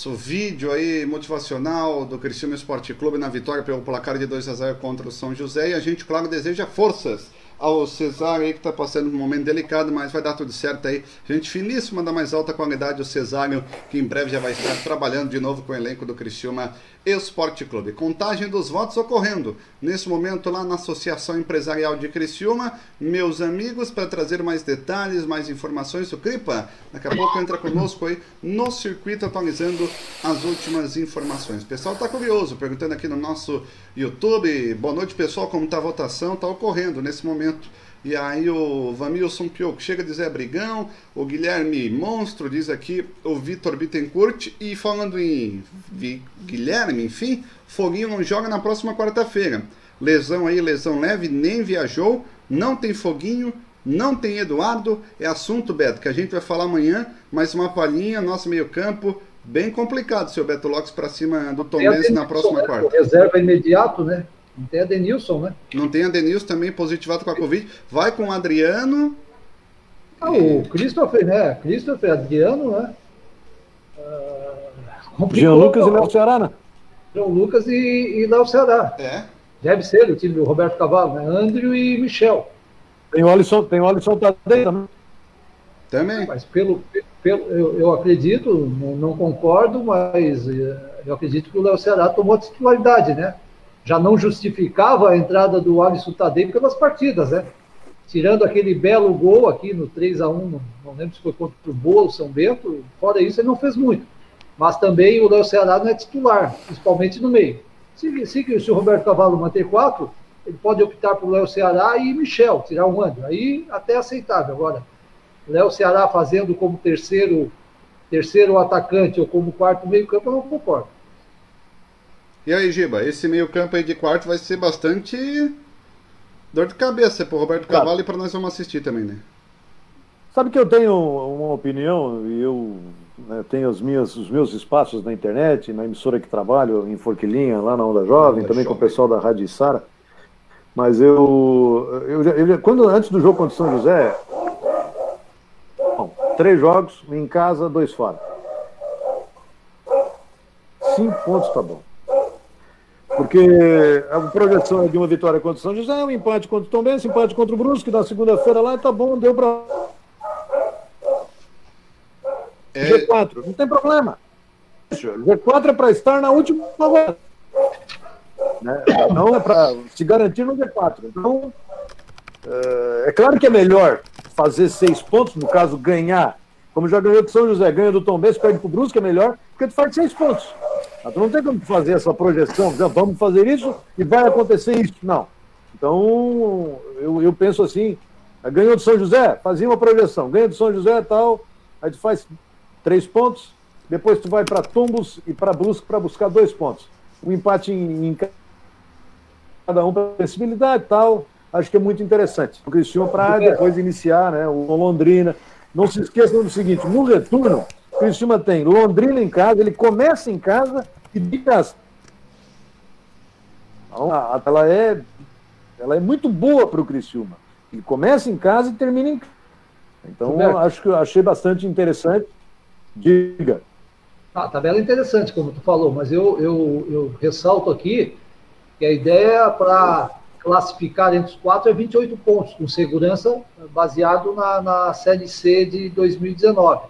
Amigos, o vídeo aí motivacional do Cristiano Esporte Clube na vitória pelo placar de 2 a 0 contra o São José. E a gente, claro, deseja forças ao Cesário aí que está passando um momento delicado, mas vai dar tudo certo aí. Gente finíssima da mais alta qualidade, o Cesário, que em breve já vai estar trabalhando de novo com o elenco do Criciúma Esporte Clube. Contagem dos votos ocorrendo nesse momento lá na Associação Empresarial de Criciúma. Meus amigos, para trazer mais detalhes, mais informações, o Cripa daqui a pouco entra conosco aí no circuito atualizando as últimas informações. O pessoal está curioso, perguntando aqui no nosso YouTube. Boa noite, pessoal, como está a votação? Está ocorrendo nesse momento. E aí o Vanilson Pioco chega de Zé Brigão, o Guilherme Monstro diz aqui, o Vitor Bittencourt, e falando em Vi, Guilherme, enfim, Foguinho não joga na próxima quarta-feira. Lesão aí, lesão leve, nem viajou, não tem Foguinho, não tem Eduardo, é assunto, Beto, que a gente vai falar amanhã, mas uma palhinha, nosso meio campo, bem complicado, seu Beto Lopes, para cima do Tom na próxima quarta. Reserva imediato, né? Não tem a Denilson, né? Não tem a Denilson também positivado com a Covid. Vai com o Adriano. Ah, o Christopher, né? Christopher, Adriano, né? Uh, Jean Lucas e Léo Ceará, né? Jean Lucas e, e Léo Ceará. É. Deve ser o time do Roberto Cavalo, né? Andrew e Michel. Tem o Alisson, tem o Alisson Tadei também. Também. Mas pelo, pelo eu, eu acredito, não, não, concordo, mas eh, eu acredito que o Léo Ceará tomou a titularidade, né? Já não justificava a entrada do Alisson Tadei pelas partidas, né? Tirando aquele belo gol aqui no 3 a 1 não, lembro se foi contra o Bolo, São Bento, fora isso ele não fez muito. Mas também o Léo Ceará não é titular, principalmente no meio. Se, se, se o Roberto Cavalo manter quatro, ele pode optar por Léo Ceará e Michel, tirar um ano. Aí até aceitável. Agora, Léo Ceará fazendo como terceiro, terceiro atacante ou como quarto meio-campo, eu não concordo. E aí, Giba, esse meio campo aí de quarto vai ser bastante dor de cabeça pro Roberto claro. Cavalo e para nós vamos assistir também, né? Sabe que eu tenho uma opinião e eu né, tenho os meus, os meus espaços na internet, na emissora que trabalho, em Forquilinha, lá na Onda Jovem, Onda também Jovem. com o pessoal da Rádio Sara. Mas eu, eu, eu, quando antes do jogo contra o São José, bom, três jogos, em casa, dois fora. Cinco pontos tá bom. Porque a projeção é de uma vitória contra o São José, um empate contra o Tom Benz, empate contra o Brusque na segunda-feira lá, tá bom, deu para é... G4, não tem problema. G4 é para estar na última rodada. Né? Não é para se garantir no G4. Então, é, é claro que é melhor fazer seis pontos, no caso, ganhar. Como já ganhou do São José, ganha do Tom Benz, perde para o Brusque, é melhor, porque tu faz seis pontos. Mas tu não tem como fazer essa projeção, vamos fazer isso e vai acontecer isso. Não. Então, eu, eu penso assim, ganhou do São José, fazia uma projeção, ganha do São José tal, aí tu faz três pontos, depois tu vai para Tumbos e para Brusque para buscar dois pontos. Um empate em, em cada um para possibilidade tal, acho que é muito interessante. O Cristiano para depois iniciar, né, o Londrina. Não se esqueçam do seguinte, no retorno, Criciúma tem Londrina em casa, ele começa em casa e de casa. Então, ela é, ela é muito boa para o Criciúma. Ele começa em casa e termina em casa. Então, acho que eu achei bastante interessante. Diga. A tabela é interessante, como tu falou, mas eu, eu, eu ressalto aqui que a ideia para classificar entre os quatro é 28 pontos, com segurança baseado na, na Série C de 2019.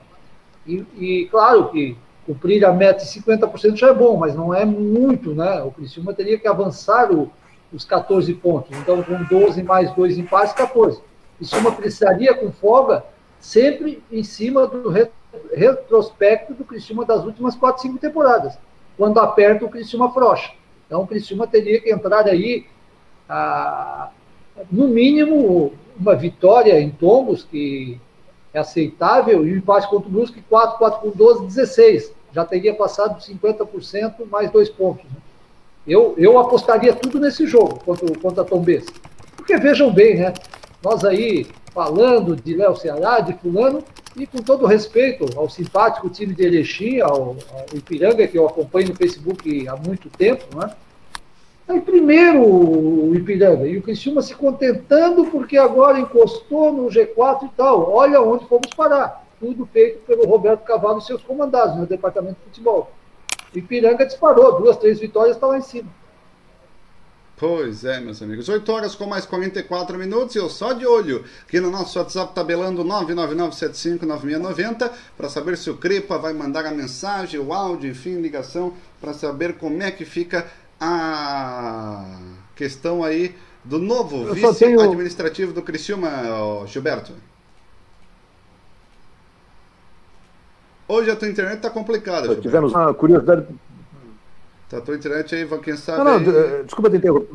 E, e, claro que cumprir a meta de 50% já é bom, mas não é muito, né? O Criciúma teria que avançar o, os 14 pontos. Então, com 12 mais 2 empates, 14. O Criciúma precisaria, com folga, sempre em cima do retrospecto do Criciúma das últimas 4, 5 temporadas. Quando aperta, o Criciúma frouxa. Então, o Criciúma teria que entrar aí, a, no mínimo, uma vitória em tombos, que é aceitável, e o empate contra o Brusque, 4, 4 por 12, 16. Já teria passado 50% mais dois pontos. Né? Eu, eu apostaria tudo nesse jogo contra, contra a Tom Benz. Porque vejam bem, né? Nós aí falando de Léo Ceará, de fulano, e com todo respeito ao simpático time de Erechim, ao, ao Ipiranga, que eu acompanho no Facebook há muito tempo, né? Aí primeiro o Ipiranga e o Criciúma se contentando porque agora encostou no G4 e tal. Olha onde fomos parar. tudo feito pelo Roberto Cavalo e seus comandados no departamento de futebol. Ipiranga disparou, duas, três vitórias, está lá em cima. Pois é, meus amigos. 8 horas com mais 44 minutos e eu só de olho aqui no nosso WhatsApp tabelando 999759690 para saber se o Cripa vai mandar a mensagem, o áudio, enfim, ligação, para saber como é que fica a questão aí do novo Eu só vice tenho- administrativo do Criciúma, Gilberto. Hoje a tua internet tá complicada, Gilberto. Tivemos uma curiosidade. Tá, a tua internet aí, quem sabe. Não, não, aí- desculpa te interromper.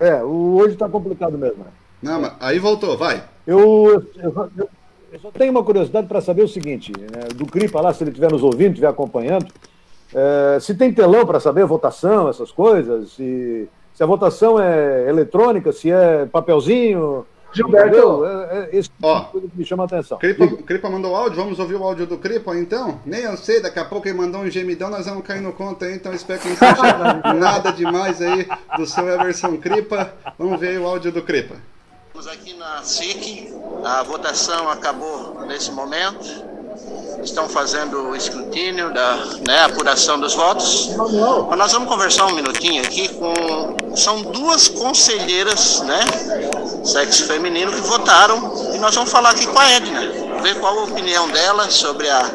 É, hoje está complicado mesmo. né? Não, mas aí voltou, vai. Eu, eu, só- eu- eu só tenho uma curiosidade para saber o seguinte: né, do Cripa lá, se ele estiver nos ouvindo, estiver acompanhando, eh, se tem telão para saber a votação, essas coisas, se, se a votação é eletrônica, se é papelzinho. Gilberto. É, é, esse tipo Ó. coisa que me chama a atenção. Cripa. Cripa mandou áudio, vamos ouvir o áudio do Cripa então? Nem eu sei, daqui a pouco ele mandou um gemidão, nós vamos cair no conto aí, então espero que não seja nada demais aí do seu Everson Cripa. Vamos ver aí o áudio do Cripa. Estamos aqui na SIC, a votação acabou nesse momento. Estão fazendo o escrutínio da né, apuração dos votos. Mas nós vamos conversar um minutinho aqui com. São duas conselheiras, né? Sexo feminino que votaram. E nós vamos falar aqui com a Edna. Ver qual a opinião dela sobre a,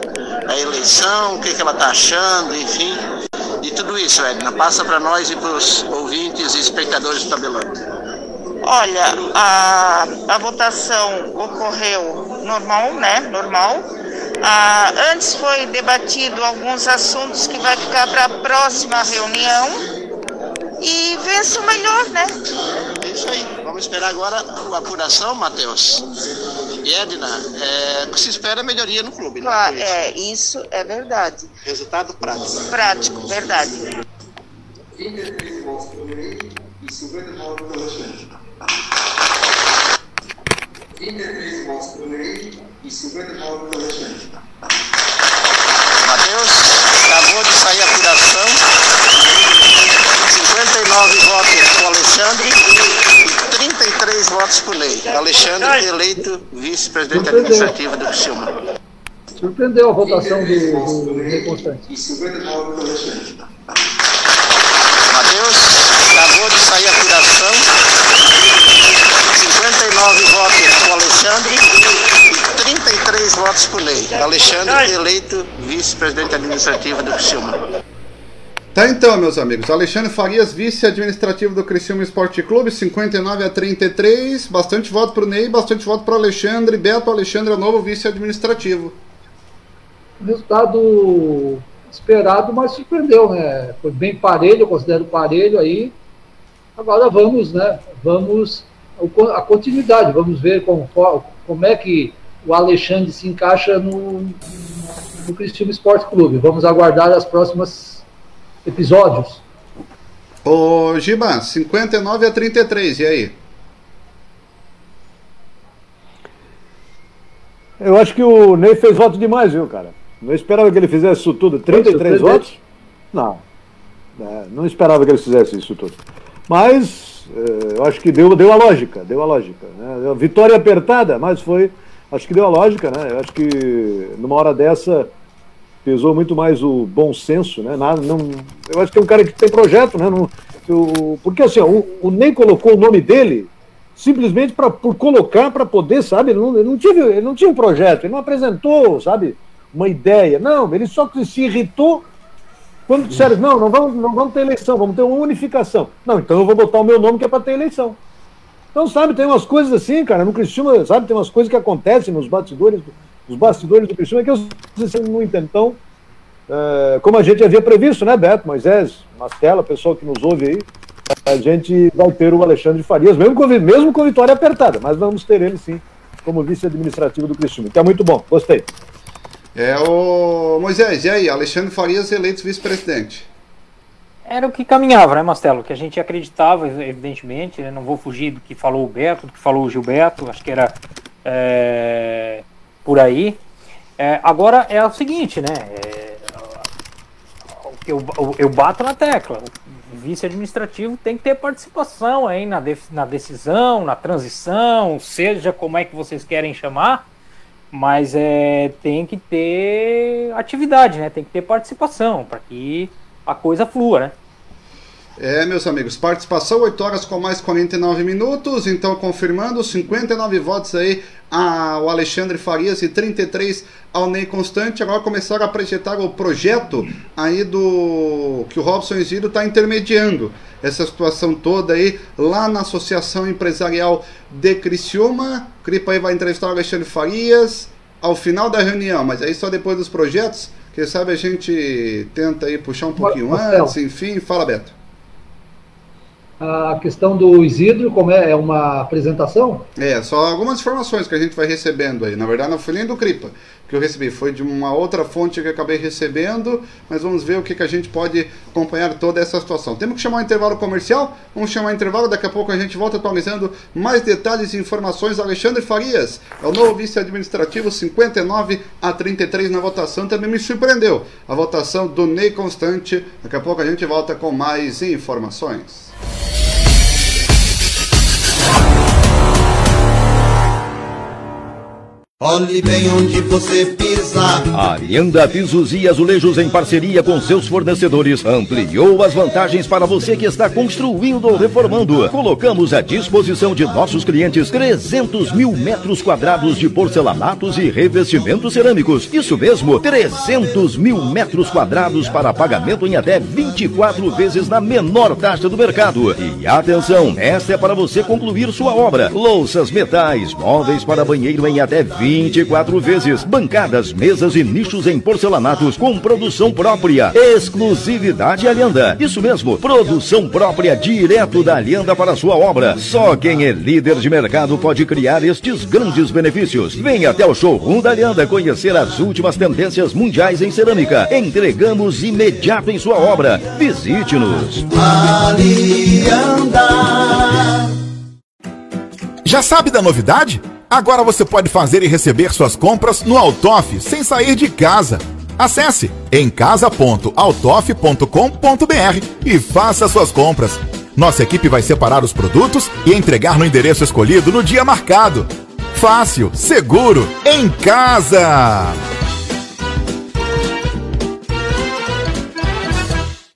a eleição, o que, que ela está achando, enfim. E tudo isso, Edna. Passa para nós e para os ouvintes e espectadores do Tabelando. Olha, a, a votação ocorreu normal, né? Normal. Ah, antes foi debatido alguns assuntos que vai ficar para a próxima reunião e vence o melhor, né? É isso aí. Vamos esperar agora a apuração, Matheus. E Edna, é, se espera é melhoria no clube, né? Ah. É, isso é verdade. Resultado prático. Prático, verdade. Matheus, acabou de sair a apuração. 59 votos para o Alexandre e 33 votos para o Ney. Alexandre eleito vice-presidente administrativo do Criciúma. surpreendeu a votação do, do Ney Constante. Matheus, acabou de sair a apuração. 59 votos o Alexandre e 33 votos para o Ney. Alexandre eleito vice-presidente administrativo do Criciúma. Tá então, meus amigos. Alexandre Farias, vice-administrativo do Criciúma Esporte Clube, 59 a 33. Bastante voto pro Ney, bastante voto pro Alexandre. Beto Alexandre é o novo vice-administrativo. Resultado esperado, mas surpreendeu, né? Foi bem parelho, eu considero parelho aí. Agora vamos, né? Vamos a continuidade, vamos ver como, como é que o Alexandre se encaixa no, no Cristiano Esporte Clube. Vamos aguardar as próximas episódios. Ô, Giba, 59 a 33, e aí? Eu acho que o Ney fez voto demais, viu, cara? Não esperava que ele fizesse isso tudo. 33 Surpreendente. votos? Não. É, não esperava que ele fizesse isso tudo. Mas eu acho que deu, deu a lógica, deu a lógica. Né? Vitória apertada, mas foi. Acho que deu a lógica, né? Eu acho que numa hora dessa pesou muito mais o bom senso, né? Nada, não, eu acho que é um cara que tem projeto, né? Não, eu- porque assim, ó, o, o colocou o nome dele simplesmente pra, por colocar para poder, sabe? Ele não, ele não tive, ele não tinha um projeto, ele não apresentou, sabe? Uma ideia. Não, ele só se irritou quando disseram, não, não vamos, não vamos ter eleição, vamos ter uma unificação. Não, então eu vou botar o meu nome que é para ter eleição. Então, sabe, tem umas coisas assim, cara, no Cristiúma, sabe, tem umas coisas que acontecem nos bastidores, do- nos bastidores do Cristiúma que eu você não entendo. Então, é, como a gente havia previsto, né, Beto, Moisés, Mastela, pessoal que nos ouve aí, a gente vai ter o Alexandre Farias, mesmo com, mesmo com vitória apertada, mas vamos ter ele sim como vice-administrativo do Cristiúma, que é muito bom, gostei. É o Moisés, e aí? Alexandre Farias eleito vice-presidente. Era o que caminhava, né, Mastelo? Que a gente acreditava, evidentemente. né? Não vou fugir do que falou o Beto, do que falou o Gilberto. Acho que era é, por aí. É, agora é o seguinte, né? é, eu, eu- eu bato na tecla. O vice administrativo tem que ter participação aí na, def- na decisão, na transição, seja como é que vocês querem chamar. Mas é, tem que ter atividade, né? Tem que ter participação para que a coisa flua, né? É, meus amigos, participação 8 horas com mais 49 minutos, então confirmando 59 votos aí ao Alexandre Farias e 33 ao Ney Constante. Agora começaram a projetar o projeto aí do que o Robson Isidro está intermediando essa situação toda aí lá na Associação Empresarial de Criciúma. O Cripa aí vai entrevistar o Alexandre Farias ao final da reunião, mas aí só depois dos projetos. Quem sabe a gente tenta aí puxar um pouquinho Marcelo. antes, enfim. Fala, Beto a questão do Isidro, como é, é uma apresentação? É, só algumas informações que a gente vai recebendo aí. Na verdade, não foi nem do Cripa que eu recebi, foi de uma outra fonte que acabei recebendo, mas vamos ver o que, que a gente pode acompanhar toda essa situação. Temos que chamar um intervalo comercial, vamos chamar um intervalo, daqui a pouco a gente volta atualizando mais detalhes e informações. Alexandre Farias é o novo vice-administrativo, 59 a 33 na votação, também me surpreendeu a votação do Ney Constante. Daqui a pouco a gente volta com mais informações. え! Olhe bem onde você pisa. A Arianda Pisos e Azulejos, em parceria com seus fornecedores, ampliou as vantagens para você que está construindo ou reformando. Colocamos à disposição de nossos clientes 300 mil metros quadrados de porcelanatos e revestimentos cerâmicos. Isso mesmo, 300 mil metros quadrados para pagamento em até 24 vezes na menor taxa do mercado. E atenção, esta é para você concluir sua obra. Louças, metais, móveis para banheiro em até 20 24 vezes. Bancadas, mesas e nichos em porcelanatos com produção própria. Exclusividade Alianda. Isso mesmo, produção própria direto da Alianda para sua obra. Só quem é líder de mercado pode criar estes grandes benefícios. Venha até o showroom da Alianda conhecer as últimas tendências mundiais em cerâmica. Entregamos imediato em sua obra. Visite-nos. Alianda. Já sabe da novidade? Agora você pode fazer e receber suas compras no Altoff sem sair de casa. Acesse em casa.altoff.com.br e faça suas compras. Nossa equipe vai separar os produtos e entregar no endereço escolhido no dia marcado. Fácil, seguro, em casa!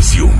Criciúma.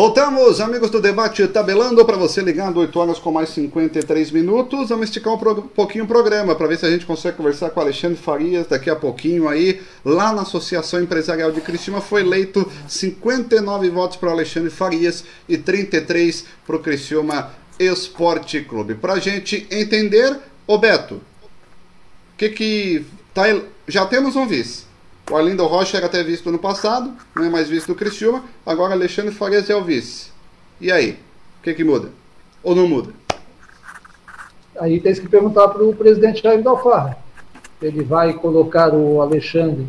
Voltamos, amigos do debate tabelando para você ligado 8 horas com mais 53 minutos. Vamos esticar um, pro, pouquinho o programa para ver se a gente consegue conversar com o Alexandre Farias daqui a pouquinho aí. Lá na Associação Empresarial de Cristina foi eleito 59 votos para o Alexandre Farias e 33 para o Criciúma Esporte Clube. Para a gente entender, ô Beto, que que tá, já temos um vice. O Arlindo Rocha era até visto no passado, não é mais visto no Criciúma, agora Alexandre Farias é o vice. E aí? O que, que muda? Ou não muda? Aí tem que perguntar para o presidente Jair Dalfarra. Ele vai colocar o Alexandre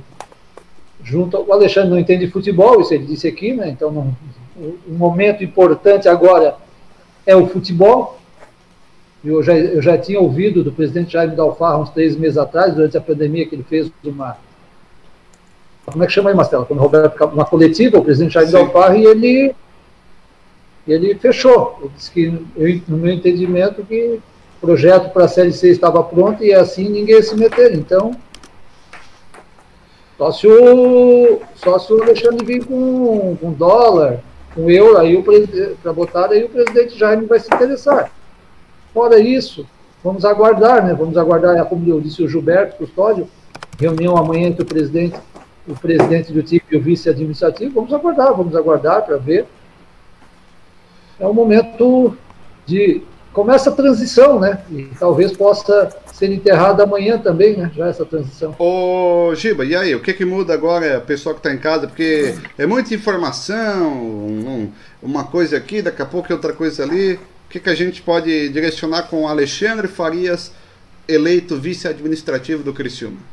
junto. O Alexandre não entende futebol, isso ele disse aqui, né? Então não, o, momento importante agora é o futebol. Eu já, eu já tinha ouvido do presidente Jair Dalfarra uns três meses atrás, durante a pandemia, que ele fez uma como é que chama aí, Marcelo? Quando o Roberto ficava na coletiva, o presidente Jair Dalfarra, e ele, ele fechou. Ele disse que, eu, no meu entendimento, que o projeto para a Série C estava pronto e assim ninguém ia se meter. Então, só se o, só se o Alexandre vir com, com dólar, com euro, aí o para botar, aí o presidente Jaime vai se interessar. Fora isso, vamos aguardar, né? Vamos aguardar, como eu disse o Gilberto Custódio, reunião amanhã entre o presidente, o presidente do TIP e o vice administrativo. Vamos aguardar, vamos aguardar para ver. É um momento de começa a transição, né? E talvez possa ser enterrada amanhã também, né? Já essa transição. Ô, Giba, e aí? O que, que muda agora, pessoal que está em casa? Porque é muita informação, um, uma coisa aqui, daqui a pouco é outra coisa ali. O que, que a gente pode direcionar com Alexandre Farias, eleito vice-administrativo do Criciúma?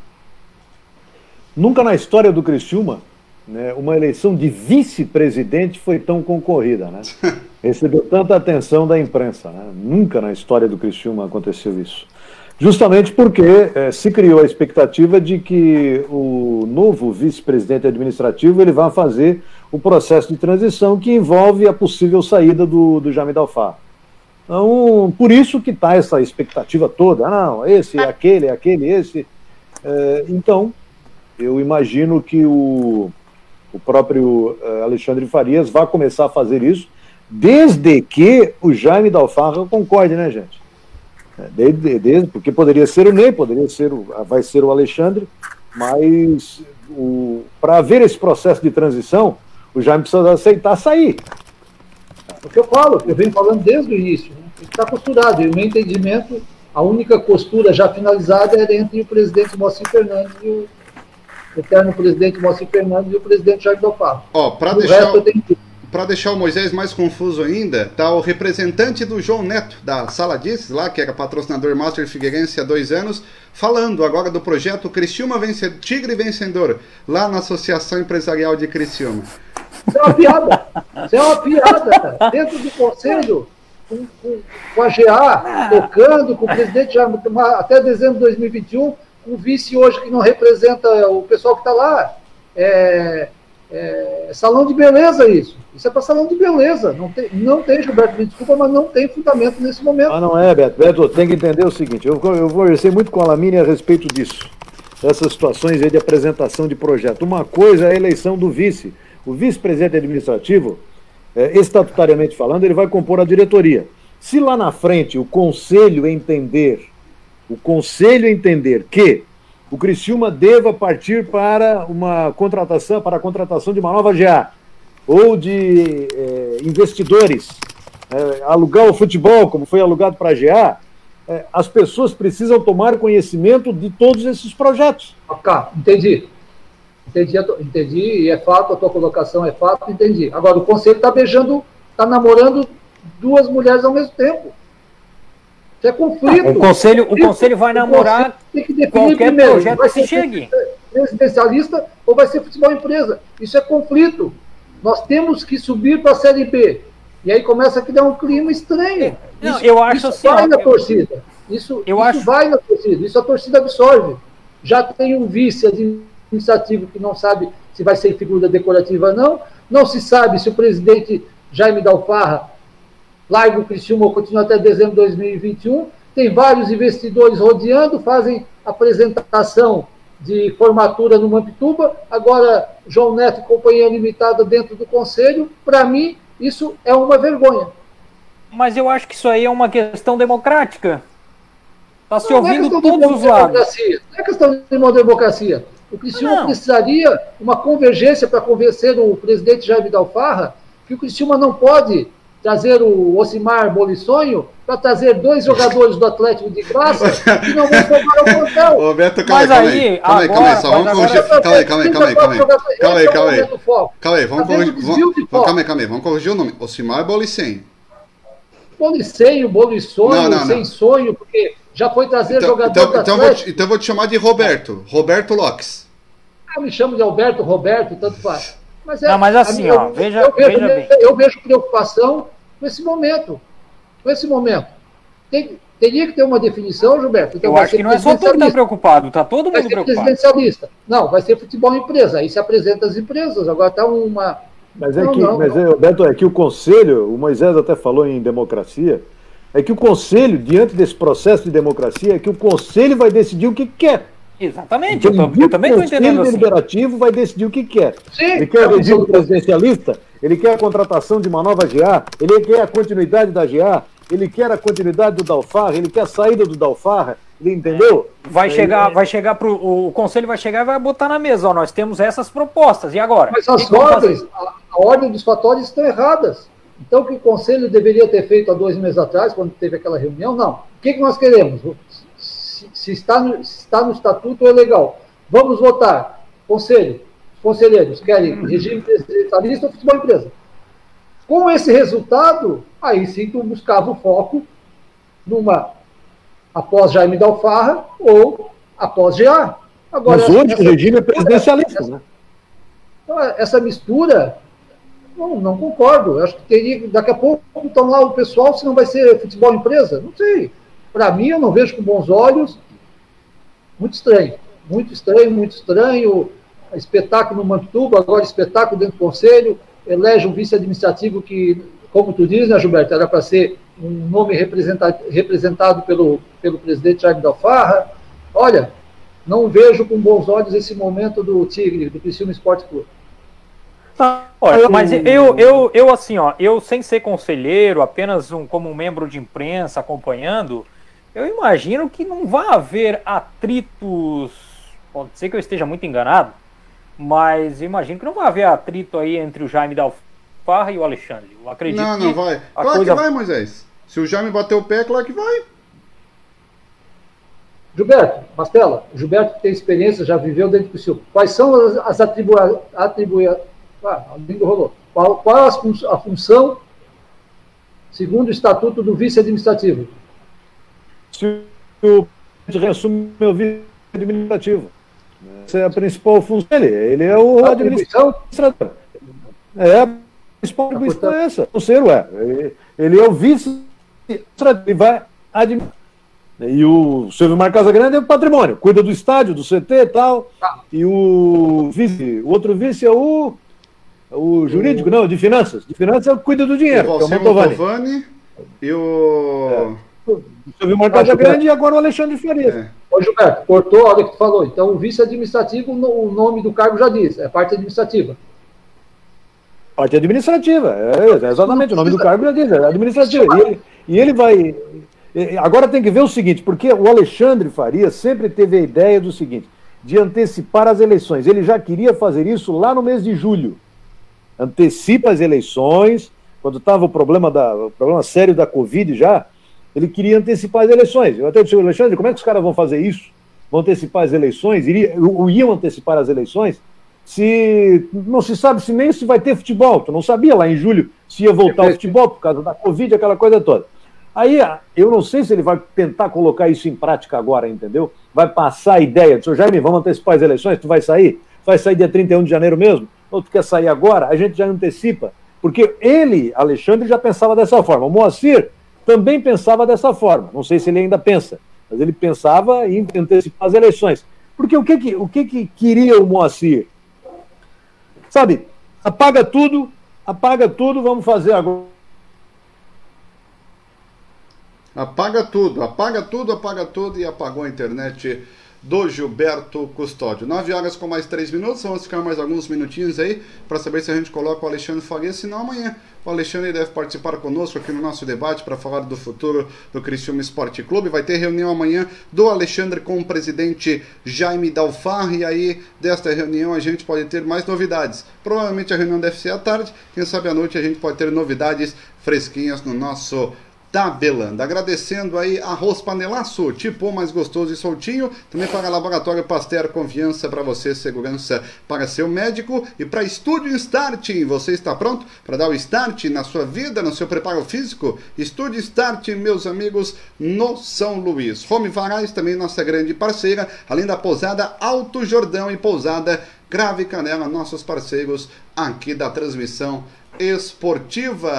Nunca na história do Criciúma, né, uma eleição de vice-presidente foi tão concorrida, né? Recebeu tanta atenção da imprensa, né? Nunca na história do Criciúma aconteceu isso. Justamente porque é, se criou a expectativa de que o novo vice-presidente administrativo ele vai fazer o processo de transição que envolve a possível saída do, do Jamil Dalfar. Então, por isso que está essa expectativa toda. Ah, não, esse, aquele, aquele, esse. É, então, eu imagino que o, o próprio uh, Alexandre Farias vai começar a fazer isso, desde que o Jaime Dalfarra concorde, né, gente? É, desde, desde, porque poderia ser o Ney, poderia ser o, vai ser o Alexandre, mas para haver esse processo de transição, o Jaime precisa aceitar sair. O que eu falo, eu venho falando desde o início, né? está costurado, e o meu entendimento, a única costura já finalizada é entre o presidente Moacir Fernandes e o eterno presidente Moacir Fernandes e o presidente Jair Dofaro. Ó, para deixar, para deixar o Moisés mais confuso ainda, tá o representante do João Neto, da Sala Disses, lá, que era patrocinador Master Figueirense há dois anos, falando agora do projeto Criciúma Vencedor, Tigre Vencedor, lá na Associação Empresarial de Criciúma. Isso é uma piada. Isso é uma piada, cara. Dentro do conselho, com, com, com a GA, tocando, com o presidente já até dezembro de 2021, o vice hoje que não representa o pessoal que está lá. É, é, salão de beleza isso. Isso é para salão de beleza. Não tem, não tem, Gilberto, me desculpa, mas não tem fundamento nesse momento. Ah, não é, Beto. Beto, tem que entender o seguinte, eu, eu conversei muito com a Lamine a respeito disso. Essas situações aí de apresentação de projeto. Uma coisa é a eleição do vice. O vice-presidente administrativo, é, estatutariamente falando, ele vai compor a diretoria. Se lá na frente o conselho entender o Conselho entender que o Criciúma deva partir para uma contratação, para a contratação de uma nova GA, ou de é, investidores, é, alugar o futebol, como foi alugado para a GA, é, as pessoas precisam tomar conhecimento de todos esses projetos. Ok, entendi. Entendi, entendi, e é fato, a tua colocação é fato, entendi. Agora, o conselho está beijando, está namorando duas mulheres ao mesmo tempo. Isso é conflito. O conselho, o conselho vai namorar conselho qualquer primeiro, projeto que se chegue. Presidencialista ou vai ser futebol empresa. Isso é conflito. Nós temos que subir para a Série B. E aí começa a criar um clima estranho. Não, isso, eu acho isso assim, vai ó, na eu, torcida. Isso, eu isso acho... vai na torcida. Isso a torcida absorve. Já tem um vice administrativo que não sabe se vai ser figura decorativa ou não. Não se sabe se o presidente Jaime Dalfarra larga o Criciúma continua até dezembro de 2021. Tem vários investidores rodeando, fazem apresentação de formatura no Mampituba. Agora, João Neto e Companhia Limitada dentro do Conselho. Para mim, isso é uma vergonha. Mas eu acho que isso aí é uma questão democrática. Está se não, ouvindo não é todos os lados. Não é questão de uma democracia. O Criciúma não. precisaria uma convergência para convencer o presidente Jair Dalfarra que o Criciúma não pode trazer o Osimar Bolissonho para trazer dois jogadores do Atlético de graça que não vão somar o plantel. Ô, Beto, calma mas aí, calma aí, calma aí, só vamos corrigir. Calma aí, calma aí, calma aí, calma aí. Calma aí, calma aí. Calma aí, vamos corrigir. Calma aí, calma aí, vamos corrigir o nome. Osimar Bolicem. Bolicenho, Bolissonho, não, sem sonho, porque já foi trazer então, jogador então, do então. Vou, então vou te chamar de Roberto, Roberto Lopes. Eu me chamo de Alberto, Roberto, tanto faz. Mas, é, não, mas assim, eu, ó, veja, eu, veja bem. Eu vejo preocupação nesse momento. Nesse momento. tem, teria que ter uma definição, Gilberto. Então Eu acho que não é só tu que está preocupado, está todo mundo preocupado. presidencialista. Não, vai ser futebol empresa. Aí se apresenta as empresas. Agora está uma. Mas é não, que, não, mas não. É, Beto, é que o conselho, o Moisés até falou em democracia, é que o conselho, diante desse processo de democracia, é que o conselho vai decidir o que quer. Exatamente, então, eu, tô, eu também estou entendendo. O assim. deliberativo vai decidir o que quer. Sim, ele quer o regime presidencialista, ele quer a contratação de uma nova GA, ele quer a continuidade da GA, ele quer a continuidade do Dalfarra, ele quer a saída do Dalfarra, ele entendeu? Vai chegar, vai chegar pro o conselho vai chegar e vai botar na mesa, ó, nós temos essas propostas. E agora? Mas as ordens, a, a, ordem dos fatores estão erradas. Então o que o conselho deveria ter feito há dois meses atrás, quando teve aquela reunião, não. O que, que nós queremos? Se, se está, no, se está no estatuto é legal. Vamos votar. Conselho, conselheiros querem regime presidencialista ou futebol empresa? Com esse resultado, aí sim tu buscava o foco numa após Jaime Dalfarra ou após GA. Agora, Mas hoje essa, o regime é presidencialista, essa, né? Então, essa mistura, não, não concordo. Eu acho que teria, daqui a pouco, estão lá o pessoal, se não vai ser futebol empresa, não sei. Para mim, eu não vejo com bons olhos. Muito estranho. Muito estranho, muito estranho. Espetáculo no Mantuba, agora espetáculo dentro do conselho elege um vice administrativo que, como tu diz, né, Gilberto, era para ser um nome representado, representado pelo, pelo presidente Jaime Dalfarra. Olha, não vejo com bons olhos esse momento do Tigre, do Criciúma Esporte Clube. olha, mas eu, eu, eu assim, ó, eu sem ser conselheiro, apenas um, como um membro de imprensa acompanhando, eu imagino que não vai haver atritos. Pode ser que eu esteja muito enganado, mas imagino que não vai haver atrito aí entre o Jaime Dalfarra e o Alexandre. Eu acredito não, não vai. Claro coisa... que vai, Moisés. Se o Jaime bater o pé, claro que vai. Gilberto, Mastela, o Gilberto tem experiência, já viveu dentro do seu. Quais são as, as atribuições. Atribui... Ah, a língua rolou. Qual, qual a, a função, segundo o estatuto do vice-administrativo? Se o resume o vice-administrativo. Essa é a principal função dele. Ele é o administrador. É, a principal função é essa. O ser é. Ele é o vice ele vai administrar. E o Silvio Mar Grande é o patrimônio, cuida do estádio, do CT e tal. Tá. E o vice, o outro vice é o, o jurídico, não, de finanças. De finanças é o cuida do dinheiro. O é o Mantovani. E o. É. O Silvio Mar Grande e agora o Alexandre Farias. É. Ô, Gilberto, cortou a hora que tu falou. Então, o vice administrativo, o nome do cargo já diz, é parte administrativa. Parte administrativa, é, é exatamente, o nome do cargo já diz, é administrativa. E ele, e ele vai. Agora tem que ver o seguinte, porque o Alexandre Faria sempre teve a ideia do seguinte, de antecipar as eleições. Ele já queria fazer isso lá no mês de julho. Antecipa as eleições, quando estava o problema da, o problema sério da Covid já, ele queria antecipar as eleições. Eu até disse, Alexandre, como é que os caras vão fazer isso? Vão antecipar as eleições? Iria, iam antecipar as eleições? Se não se sabe se nem se vai ter futebol. Tu não sabia lá em julho se ia voltar o futebol por causa da Covid, aquela coisa toda. Aí eu não sei se ele vai tentar colocar isso em prática agora, entendeu? Vai passar a ideia, senhor Jaime, vamos antecipar as eleições, tu vai sair? Vai sair dia 31 de janeiro mesmo? Ou tu quer sair agora? A gente já antecipa. Porque ele, Alexandre, já pensava dessa forma. O Moacir também pensava dessa forma. Não sei se ele ainda pensa, mas ele pensava em antecipar as eleições. Porque o que, que, o que, que queria o Moacir? Sabe, apaga tudo, apaga tudo, vamos fazer agora. Apaga tudo, apaga tudo, apaga tudo e apagou a internet do Gilberto Custódio. 9 horas com mais 3 minutos, vamos ficar mais alguns minutinhos aí para saber se a gente coloca o Alexandre Faria, senão amanhã o Alexandre deve participar conosco aqui no nosso debate para falar do futuro do Criciúma Esporte Clube. Vai ter reunião amanhã do Alexandre com o presidente Jaime Dalfar e aí desta reunião a gente pode ter mais novidades. Provavelmente a reunião deve ser à tarde, quem sabe à noite a gente pode ter novidades fresquinhas no nosso tabelando. Agradecendo aí Arroz Panelaço, tipo mais gostoso e soltinho. Também para Laboratório Pasteur, confiança para você, segurança para seu médico. E para Estúdio Start, você está pronto para dar o start na sua vida, no seu preparo físico? Estúdio Start, meus amigos, no São Luís. Home Varais, também nossa grande parceira, além da pousada Alto Jordão e pousada Grave Canela, nossos parceiros aqui da transmissão esportiva.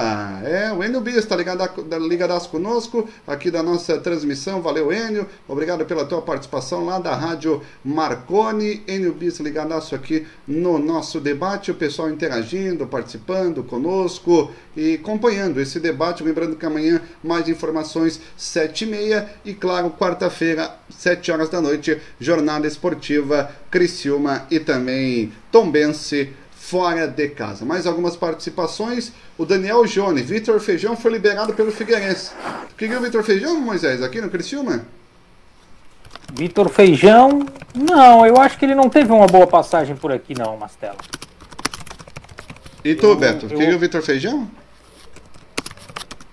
É, o Enio Bis está ligado, ligadaço conosco aqui da nossa transmissão. Valeu, Enio. Obrigado pela tua participação lá da Rádio Marconi. Enio Bis ligadaço aqui no nosso debate. O pessoal interagindo, participando conosco e acompanhando esse debate. Lembrando que amanhã mais informações, sete e meia. E claro, quarta-feira, sete horas da noite, jornada esportiva Criciúma e também Tombense fora de casa. Mais algumas participações. O Daniel Jone, Vitor Feijão foi liberado pelo Figueirense. O que é o Vitor Feijão, Moisés, aqui no Criciúma? Vitor Feijão, não, eu acho que ele não teve uma boa passagem por aqui, não, Mastela. E tu, eu, Beto, eu... que é o Vitor Feijão?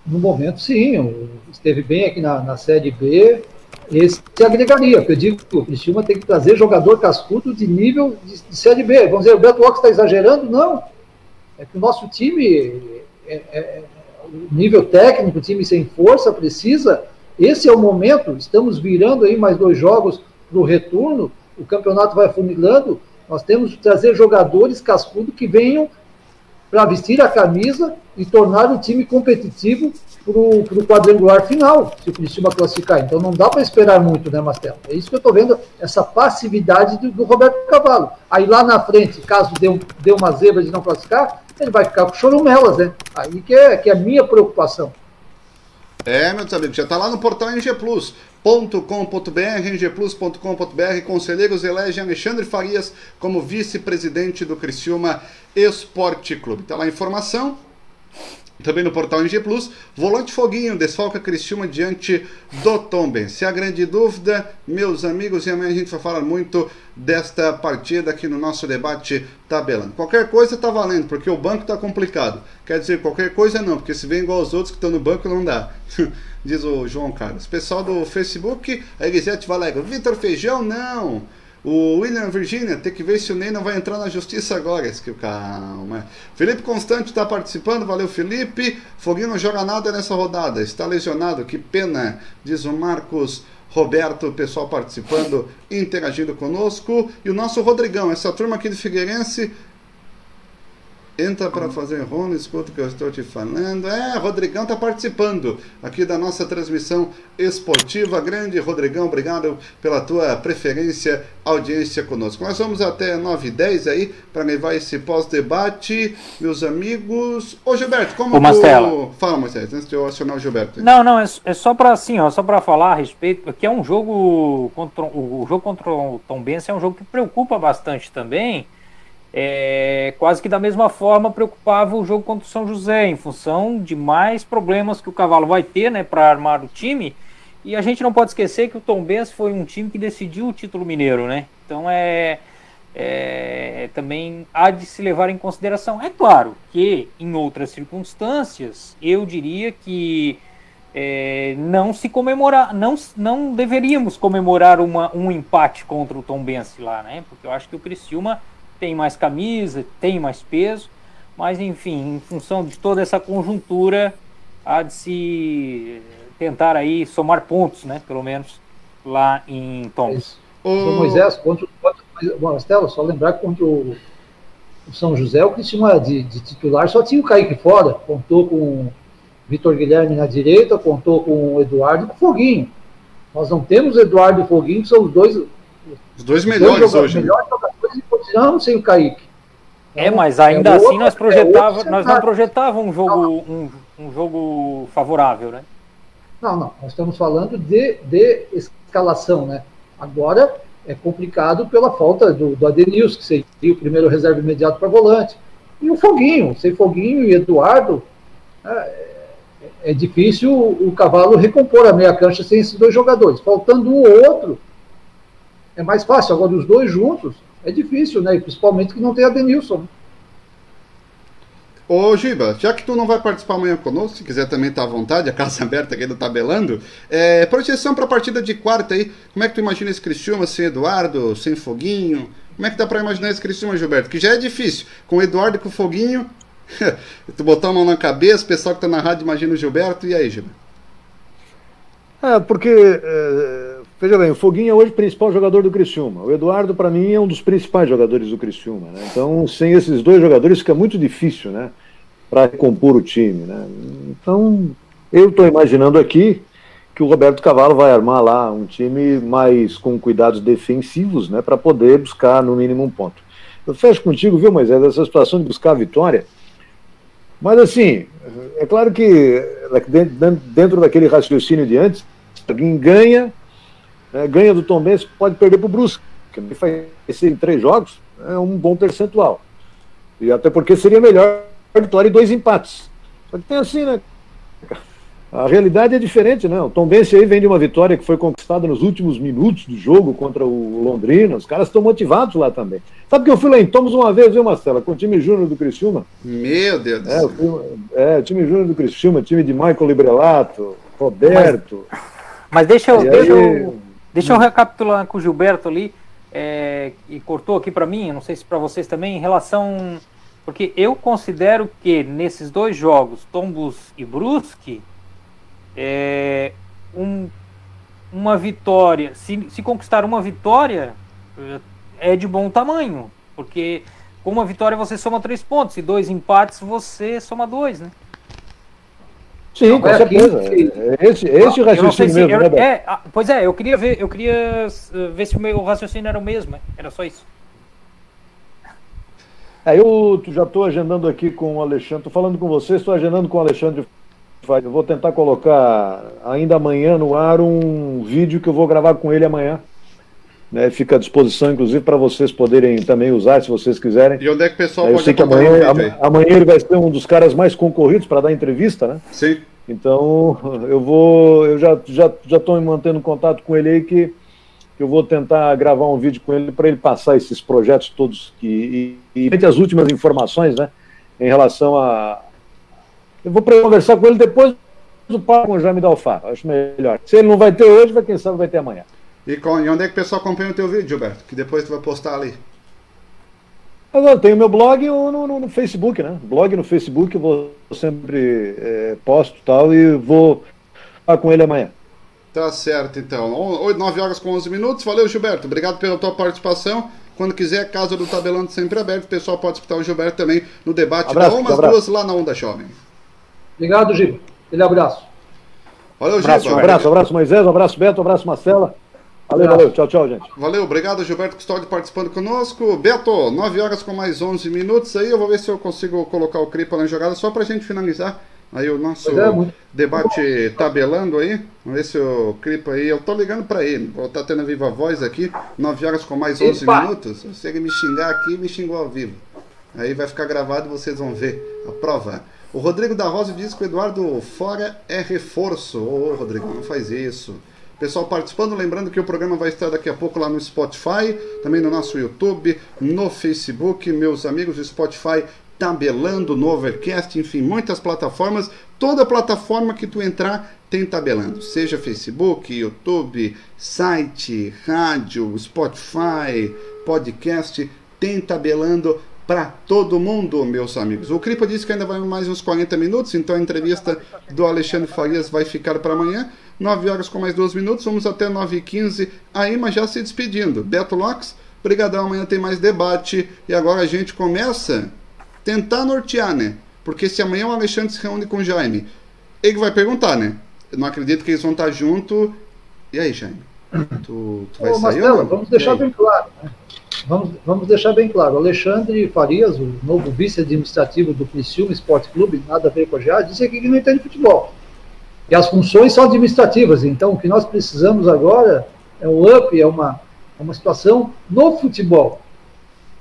No momento, sim. Esteve bem aqui na, na Série B, esse agregaria. Eu digo que o Cristiúma tem que trazer jogador cascudo de nível de, de Série B. Vamos dizer, o Beto Locke está exagerando? Não. É que o nosso time, é, é, é, o nível técnico, o time sem força, precisa. Esse é o momento. Estamos virando aí mais dois jogos para o retorno. O campeonato vai funilando. Nós temos que trazer jogadores cascudos que venham para vestir a camisa e tornar o time competitivo para o quadrangular final, se o Criciúma classificar. Então não dá para esperar muito, né, Mastelo? É isso que eu estou vendo, essa passividade do, do, Roberto Cavalo. Aí lá na frente, caso dê, dê uma zebra de não classificar, ele vai ficar com chorumelas, né? Aí que é, que é a minha preocupação. É, meus amigos, já está lá no portal NG Plus ngplus.com.br, ngplus.com.br, conselheiros elegem Alexandre Farias como vice-presidente do Criciúma Esporte Clube. Está lá a informação. Também no portal NG Plus, volante Foguinho desfalca Criciúma diante do Tomben. Se a grande dúvida, meus amigos, e amanhã a gente vai falar muito desta partida aqui no nosso debate tabelando. Qualquer coisa tá valendo, porque o banco tá complicado. Quer dizer, qualquer coisa não, porque se vem igual aos outros que estão no banco não dá. Diz o João Carlos. Pessoal do Facebook, a Elisete Valega. Vitor Feijão, não. O William Virginia tem que ver se o Ney não vai entrar na justiça agora. Esse que calma. Felipe Constante está participando, valeu Felipe. Foguinho não joga nada nessa rodada, está lesionado, que pena, diz o Marcos Roberto, pessoal participando, interagindo conosco. E o nosso Rodrigão, essa turma aqui de Figueirense Entra para fazer rolo, escuta o que eu estou te falando. É, Rodrigão está participando aqui da nossa transmissão esportiva. Grande Rodrigão, obrigado pela tua preferência, audiência conosco. Nós vamos até 9 h 10 aí para levar esse pós-debate, meus amigos. Ô Gilberto, como Ô, tu... Fala, Moisés, antes de eu acionar o Gilberto. Não, não, é, é só para assim, ó, só para falar a respeito, porque é um jogo contra o jogo contra o Tom Benz é um jogo que preocupa bastante também é, quase que da mesma forma preocupava o jogo contra o São José, em função de mais problemas que o Cavalo vai ter né, para armar o time. E a gente não pode esquecer que o Tom Benz foi um time que decidiu o título mineiro, né? Então é, é, também há de se levar em consideração. É claro que em outras circunstâncias eu diria que é, não se comemorar, não, não deveríamos comemorar uma, um empate contra o Tom Benz lá, né? Porque eu acho que o Criciúma tem mais camisa, tem mais peso, mas enfim, em função de toda essa conjuntura, há de se tentar aí somar pontos, né? Pelo menos lá em Toms. O Moisés, contra, o Marcelo, só lembrar que contra o, São José, o Cristiano de, de titular só tinha o Kaique fora, contou com o Vitor Guilherme na direita, contou com o Eduardo e com o Foguinho. Nós não temos Eduardo e Foguinho, que são os dois. Os dois melhores dois hoje. Né? Melhores continuamos sem o Kaique. É, mas ainda é assim outro, nós projetava, é nós não projetávamos um jogo, um, um, jogo favorável, né? Não, não. Nós estamos falando de, de escalação, né? Agora é complicado pela falta do, do Adenilson, que seria o primeiro reserva imediato para volante. E o Foguinho, sem Foguinho e Eduardo, é, é difícil o, o Cavalo recompor a meia cancha sem esses dois jogadores. Faltando um ou outro, é mais fácil. Agora, os dois juntos, é difícil, né? E principalmente que não tem a Denilson. Ô Giba, já que tu não vai participar amanhã conosco, se quiser também estar tá à vontade, a casa aberta aqui do Tabelando, é, projeção para a partida de quarta aí, como é que tu imagina esse Cristiúma sem Eduardo, sem Foguinho? Como é que dá para imaginar esse Cristiúma, Gilberto? Que já é difícil, com o Eduardo e com o Foguinho, tu botar a mão na cabeça, o pessoal que tá na rádio imagina o Gilberto, e aí, Giba? É, porque é, Veja bem, o Foguinho é hoje o principal jogador do Criciúma. O Eduardo, para mim, é um dos principais jogadores do Criciúma. Né? Então, sem esses dois jogadores fica muito difícil, né? para recompor o time. Né? Então, eu estou imaginando aqui que o Roberto Cavalo vai armar lá um time mais com cuidados defensivos, né, para poder buscar no mínimo um ponto. Eu fecho contigo, viu, Moisés, essa situação de buscar a vitória. Mas assim, é claro que dentro daquele raciocínio de antes, alguém ganha, né, ganha do Tom Benz, pode perder para o Brusque, que faz em três jogos, é um bom percentual. E até porque seria melhor vitória e dois empates. Só que tem assim, né? A realidade é diferente, né? O Tom Bense aí vem de uma vitória que foi conquistada nos últimos minutos do jogo contra o Londrina. Os caras estão motivados lá também. Sabe que eu fui lá em Tomos uma vez, viu, Marcela? Com o time júnior do Criciúma. Meu Deus do é, céu. É, time júnior do Criciúma, time de Michael Librelato, Roberto. Mas, mas deixa eu, deixa, eu, deixa eu recapitular com o Gilberto ali, é, e cortou aqui para mim, não sei se para vocês também, em relação. Porque eu considero que nesses dois jogos, Tombos e Brusque, é, um, uma vitória, se, se conquistar uma vitória, é de bom tamanho, porque com uma vitória você soma três pontos, e dois empates você soma dois, né? Sim, com certeza. Esse, esse raciocínio se, mesmo, eu, né, é, ah, Pois é, eu queria ver, eu queria uh, ver se o meu raciocínio era o mesmo, era só isso. É, eu já estou agendando aqui com o Alexandre, estou falando com você, estou agendando com o Alexandre eu vou tentar colocar ainda amanhã no ar um vídeo que eu vou gravar com ele amanhã. Né, fica à disposição, inclusive, para vocês poderem também usar, se vocês quiserem. E onde é que o pessoal eu pode sei que amanhã, um amanhã ele vai ser um dos caras mais concorridos para dar entrevista, né? Sim. Então, eu vou. Eu já estou já, já tô mantendo contato com ele aí que eu vou tentar gravar um vídeo com ele para ele passar esses projetos todos que, e, e as últimas informações, né? Em relação a, eu vou conversar com ele depois do papo com o Jaime Dalfar. Acho melhor. Se ele não vai ter hoje, vai, quem sabe vai ter amanhã. E, com, e onde é que o pessoal acompanha o teu vídeo, Gilberto? Que depois tu vai postar ali. Eu tenho meu blog no, no, no, Facebook, né? Blog no Facebook, eu vou sempre é, posto tal e vou falar com ele amanhã. Tá certo, então. 8, 9 horas com 11 minutos. Valeu, Gilberto. Obrigado pela tua participação. Quando quiser, a casa do Tabelando sempre aberto. O pessoal pode escutar o Gilberto também no debate abraço, da umas duas lá na Onda Jovem. Obrigado, Giba. Aquele abraço. Valeu, Giba. Um abraço, um abraço, Moisés, um abraço, Beto, um abraço, Marcela. Valeu, valeu. Tchau, tchau, gente. Valeu, obrigado, Gilberto Custódio, participando conosco. Beto, 9 horas com mais 11 minutos aí. Eu vou ver se eu consigo colocar o Cripa na jogada só pra gente finalizar aí o nosso é, debate tabelando aí. Vamos ver se o Cripa aí. Eu tô ligando pra ele. Vou estar tá tendo a viva voz aqui. 9 horas com mais 11 Epa. minutos. Se ele me xingar aqui, me xingou ao vivo. Aí vai ficar gravado e vocês vão ver a prova. O Rodrigo da Rosa diz que o Eduardo fora é reforço. Ô, Rodrigo, não faz isso. Pessoal participando, lembrando que o programa vai estar daqui a pouco lá no Spotify, também no nosso YouTube, no Facebook, meus amigos Spotify tabelando no Overcast, enfim, muitas plataformas. Toda plataforma que tu entrar tem tabelando, seja Facebook, YouTube, site, rádio, Spotify, podcast, tem tabelando para todo mundo, meus amigos. O Cripa disse que ainda vai mais uns 40 minutos, então a entrevista do Alexandre Farias vai ficar para amanhã. 9 horas com mais 2 minutos, vamos até 9h15 aí, mas já se despedindo. Beto Locks, brigadão, amanhã tem mais debate. E agora a gente começa a tentar nortear, né? Porque se amanhã o Alexandre se reúne com o Jaime, ele vai perguntar, né? Eu não acredito que eles vão estar junto. E aí, Jaime? Tu, tu vai Ô, sair Marcelo, vamos deixar bem claro, né? Vamos, vamos deixar bem claro, Alexandre Farias, o novo vice-administrativo do Criciúma Esporte Clube, nada a ver com a GA, disse aqui que não entende futebol. E as funções são administrativas, então o que nós precisamos agora é um up, é uma, é uma situação no futebol.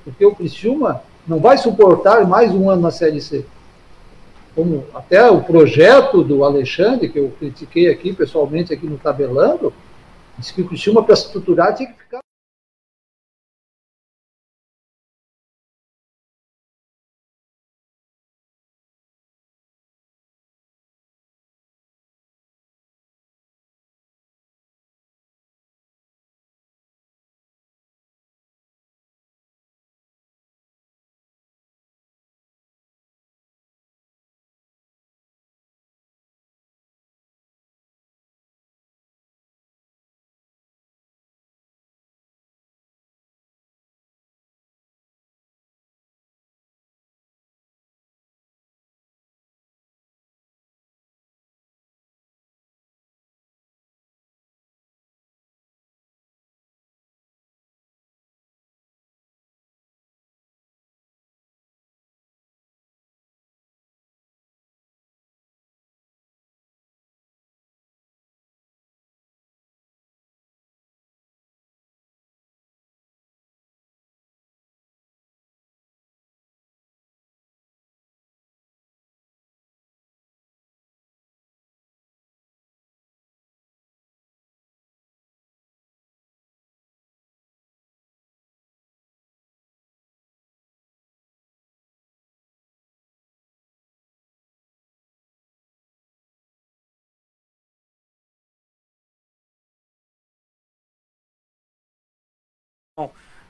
Porque o Criciúma não vai suportar mais um ano na Série C. Como até o projeto do Alexandre, que eu critiquei aqui pessoalmente aqui no Tabelando, disse que o Criciúma, para estruturar, tinha que ficar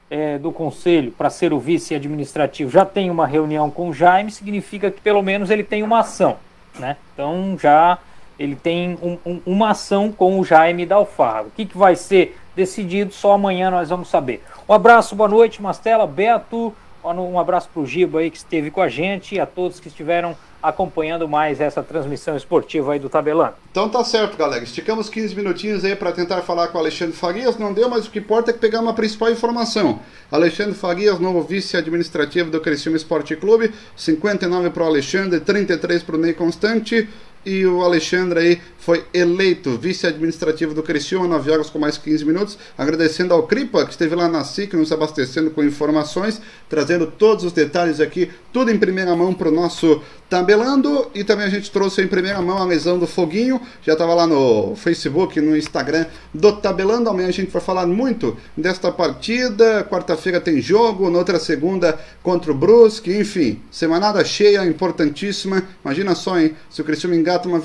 é, do conselho para ser o vice administrativo já tem uma reunião com o Jaime, significa que pelo menos ele tem uma ação. Né? Então já ele tem um, um, uma ação com o Jaime da. O que, que vai ser decidido, só amanhã nós vamos saber. Um abraço, boa noite, Mastela, Beto, um abraço para o Giba aí que esteve com a gente e a todos que estiveram acompanhando mais essa transmissão esportiva aí do Tabelão. Então tá certo, galera. Esticamos 15 minutinhos aí para tentar falar com o Alexandre Farias. Não deu, mas o que importa é pegar uma principal informação. Alexandre Farias, novo vice-administrativo do Criciúma Esporte Clube. 59 para o Alexandre, 33 para o Ney Constante. E o Alexandre aí foi eleito vice-administrativo do Criciúma, 9 horas com mais 15 minutos. Agradecendo ao Cripa, que esteve lá na SIC, nos abastecendo com informações, trazendo todos os detalhes aqui, tudo em primeira mão para o nosso tabelando. E também a gente trouxe em primeira mão a lesão do Foguinho, já estava lá no Facebook, no Instagram do tabelando. Amanhã a gente vai falar muito desta partida. Quarta-feira tem jogo, na outra segunda contra o Brusque, enfim, semanada cheia, importantíssima. Imagina só, hein, se o Criciúma engata uma,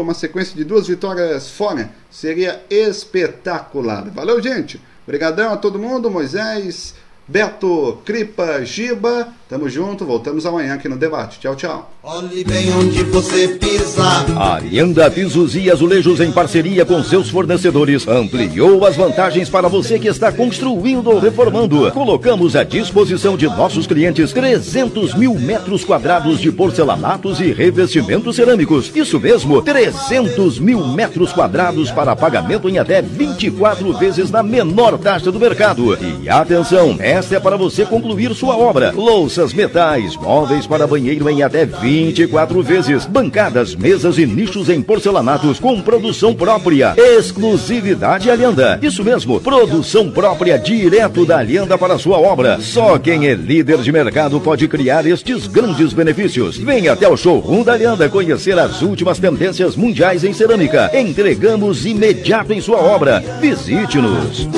uma sequência de duas vitórias fora. Seria espetacular. Valeu, gente. Obrigadão a todo mundo. Moisés, Beto, Cripa, Giba. Tamo junto, voltamos amanhã aqui no debate. Tchau, tchau. Olhe bem onde você pisa. Arianda Pisos e Azulejos em parceria com seus fornecedores ampliou as vantagens para você que está construindo ou reformando. Colocamos à disposição de nossos clientes 300 mil metros quadrados de porcelanatos e revestimentos cerâmicos. Isso mesmo, 300 mil metros quadrados para pagamento em até 24 vezes na menor taxa do mercado. E atenção, esta é para você concluir sua obra. Louça louças, metais, móveis para banheiro em até 24 vezes, bancadas, mesas e nichos em porcelanatos com produção própria. Exclusividade Alianda. Isso mesmo, produção própria direto da Alianda para sua obra. Só quem é líder de mercado pode criar estes grandes benefícios. Venha até o showroom da Alianda conhecer as últimas tendências mundiais em cerâmica. Entregamos imediato em sua obra. Visite-nos.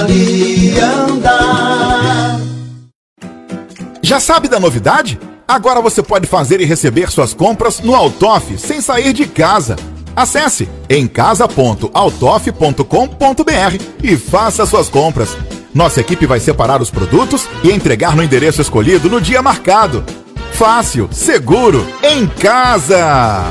Alianda. Já sabe da novidade? Agora você pode fazer e receber suas compras no Altoff sem sair de casa. Acesse emcasa.altoff.com.br e faça suas compras. Nossa equipe vai separar os produtos e entregar no endereço escolhido no dia marcado. Fácil, seguro, em casa!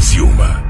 Criciúma.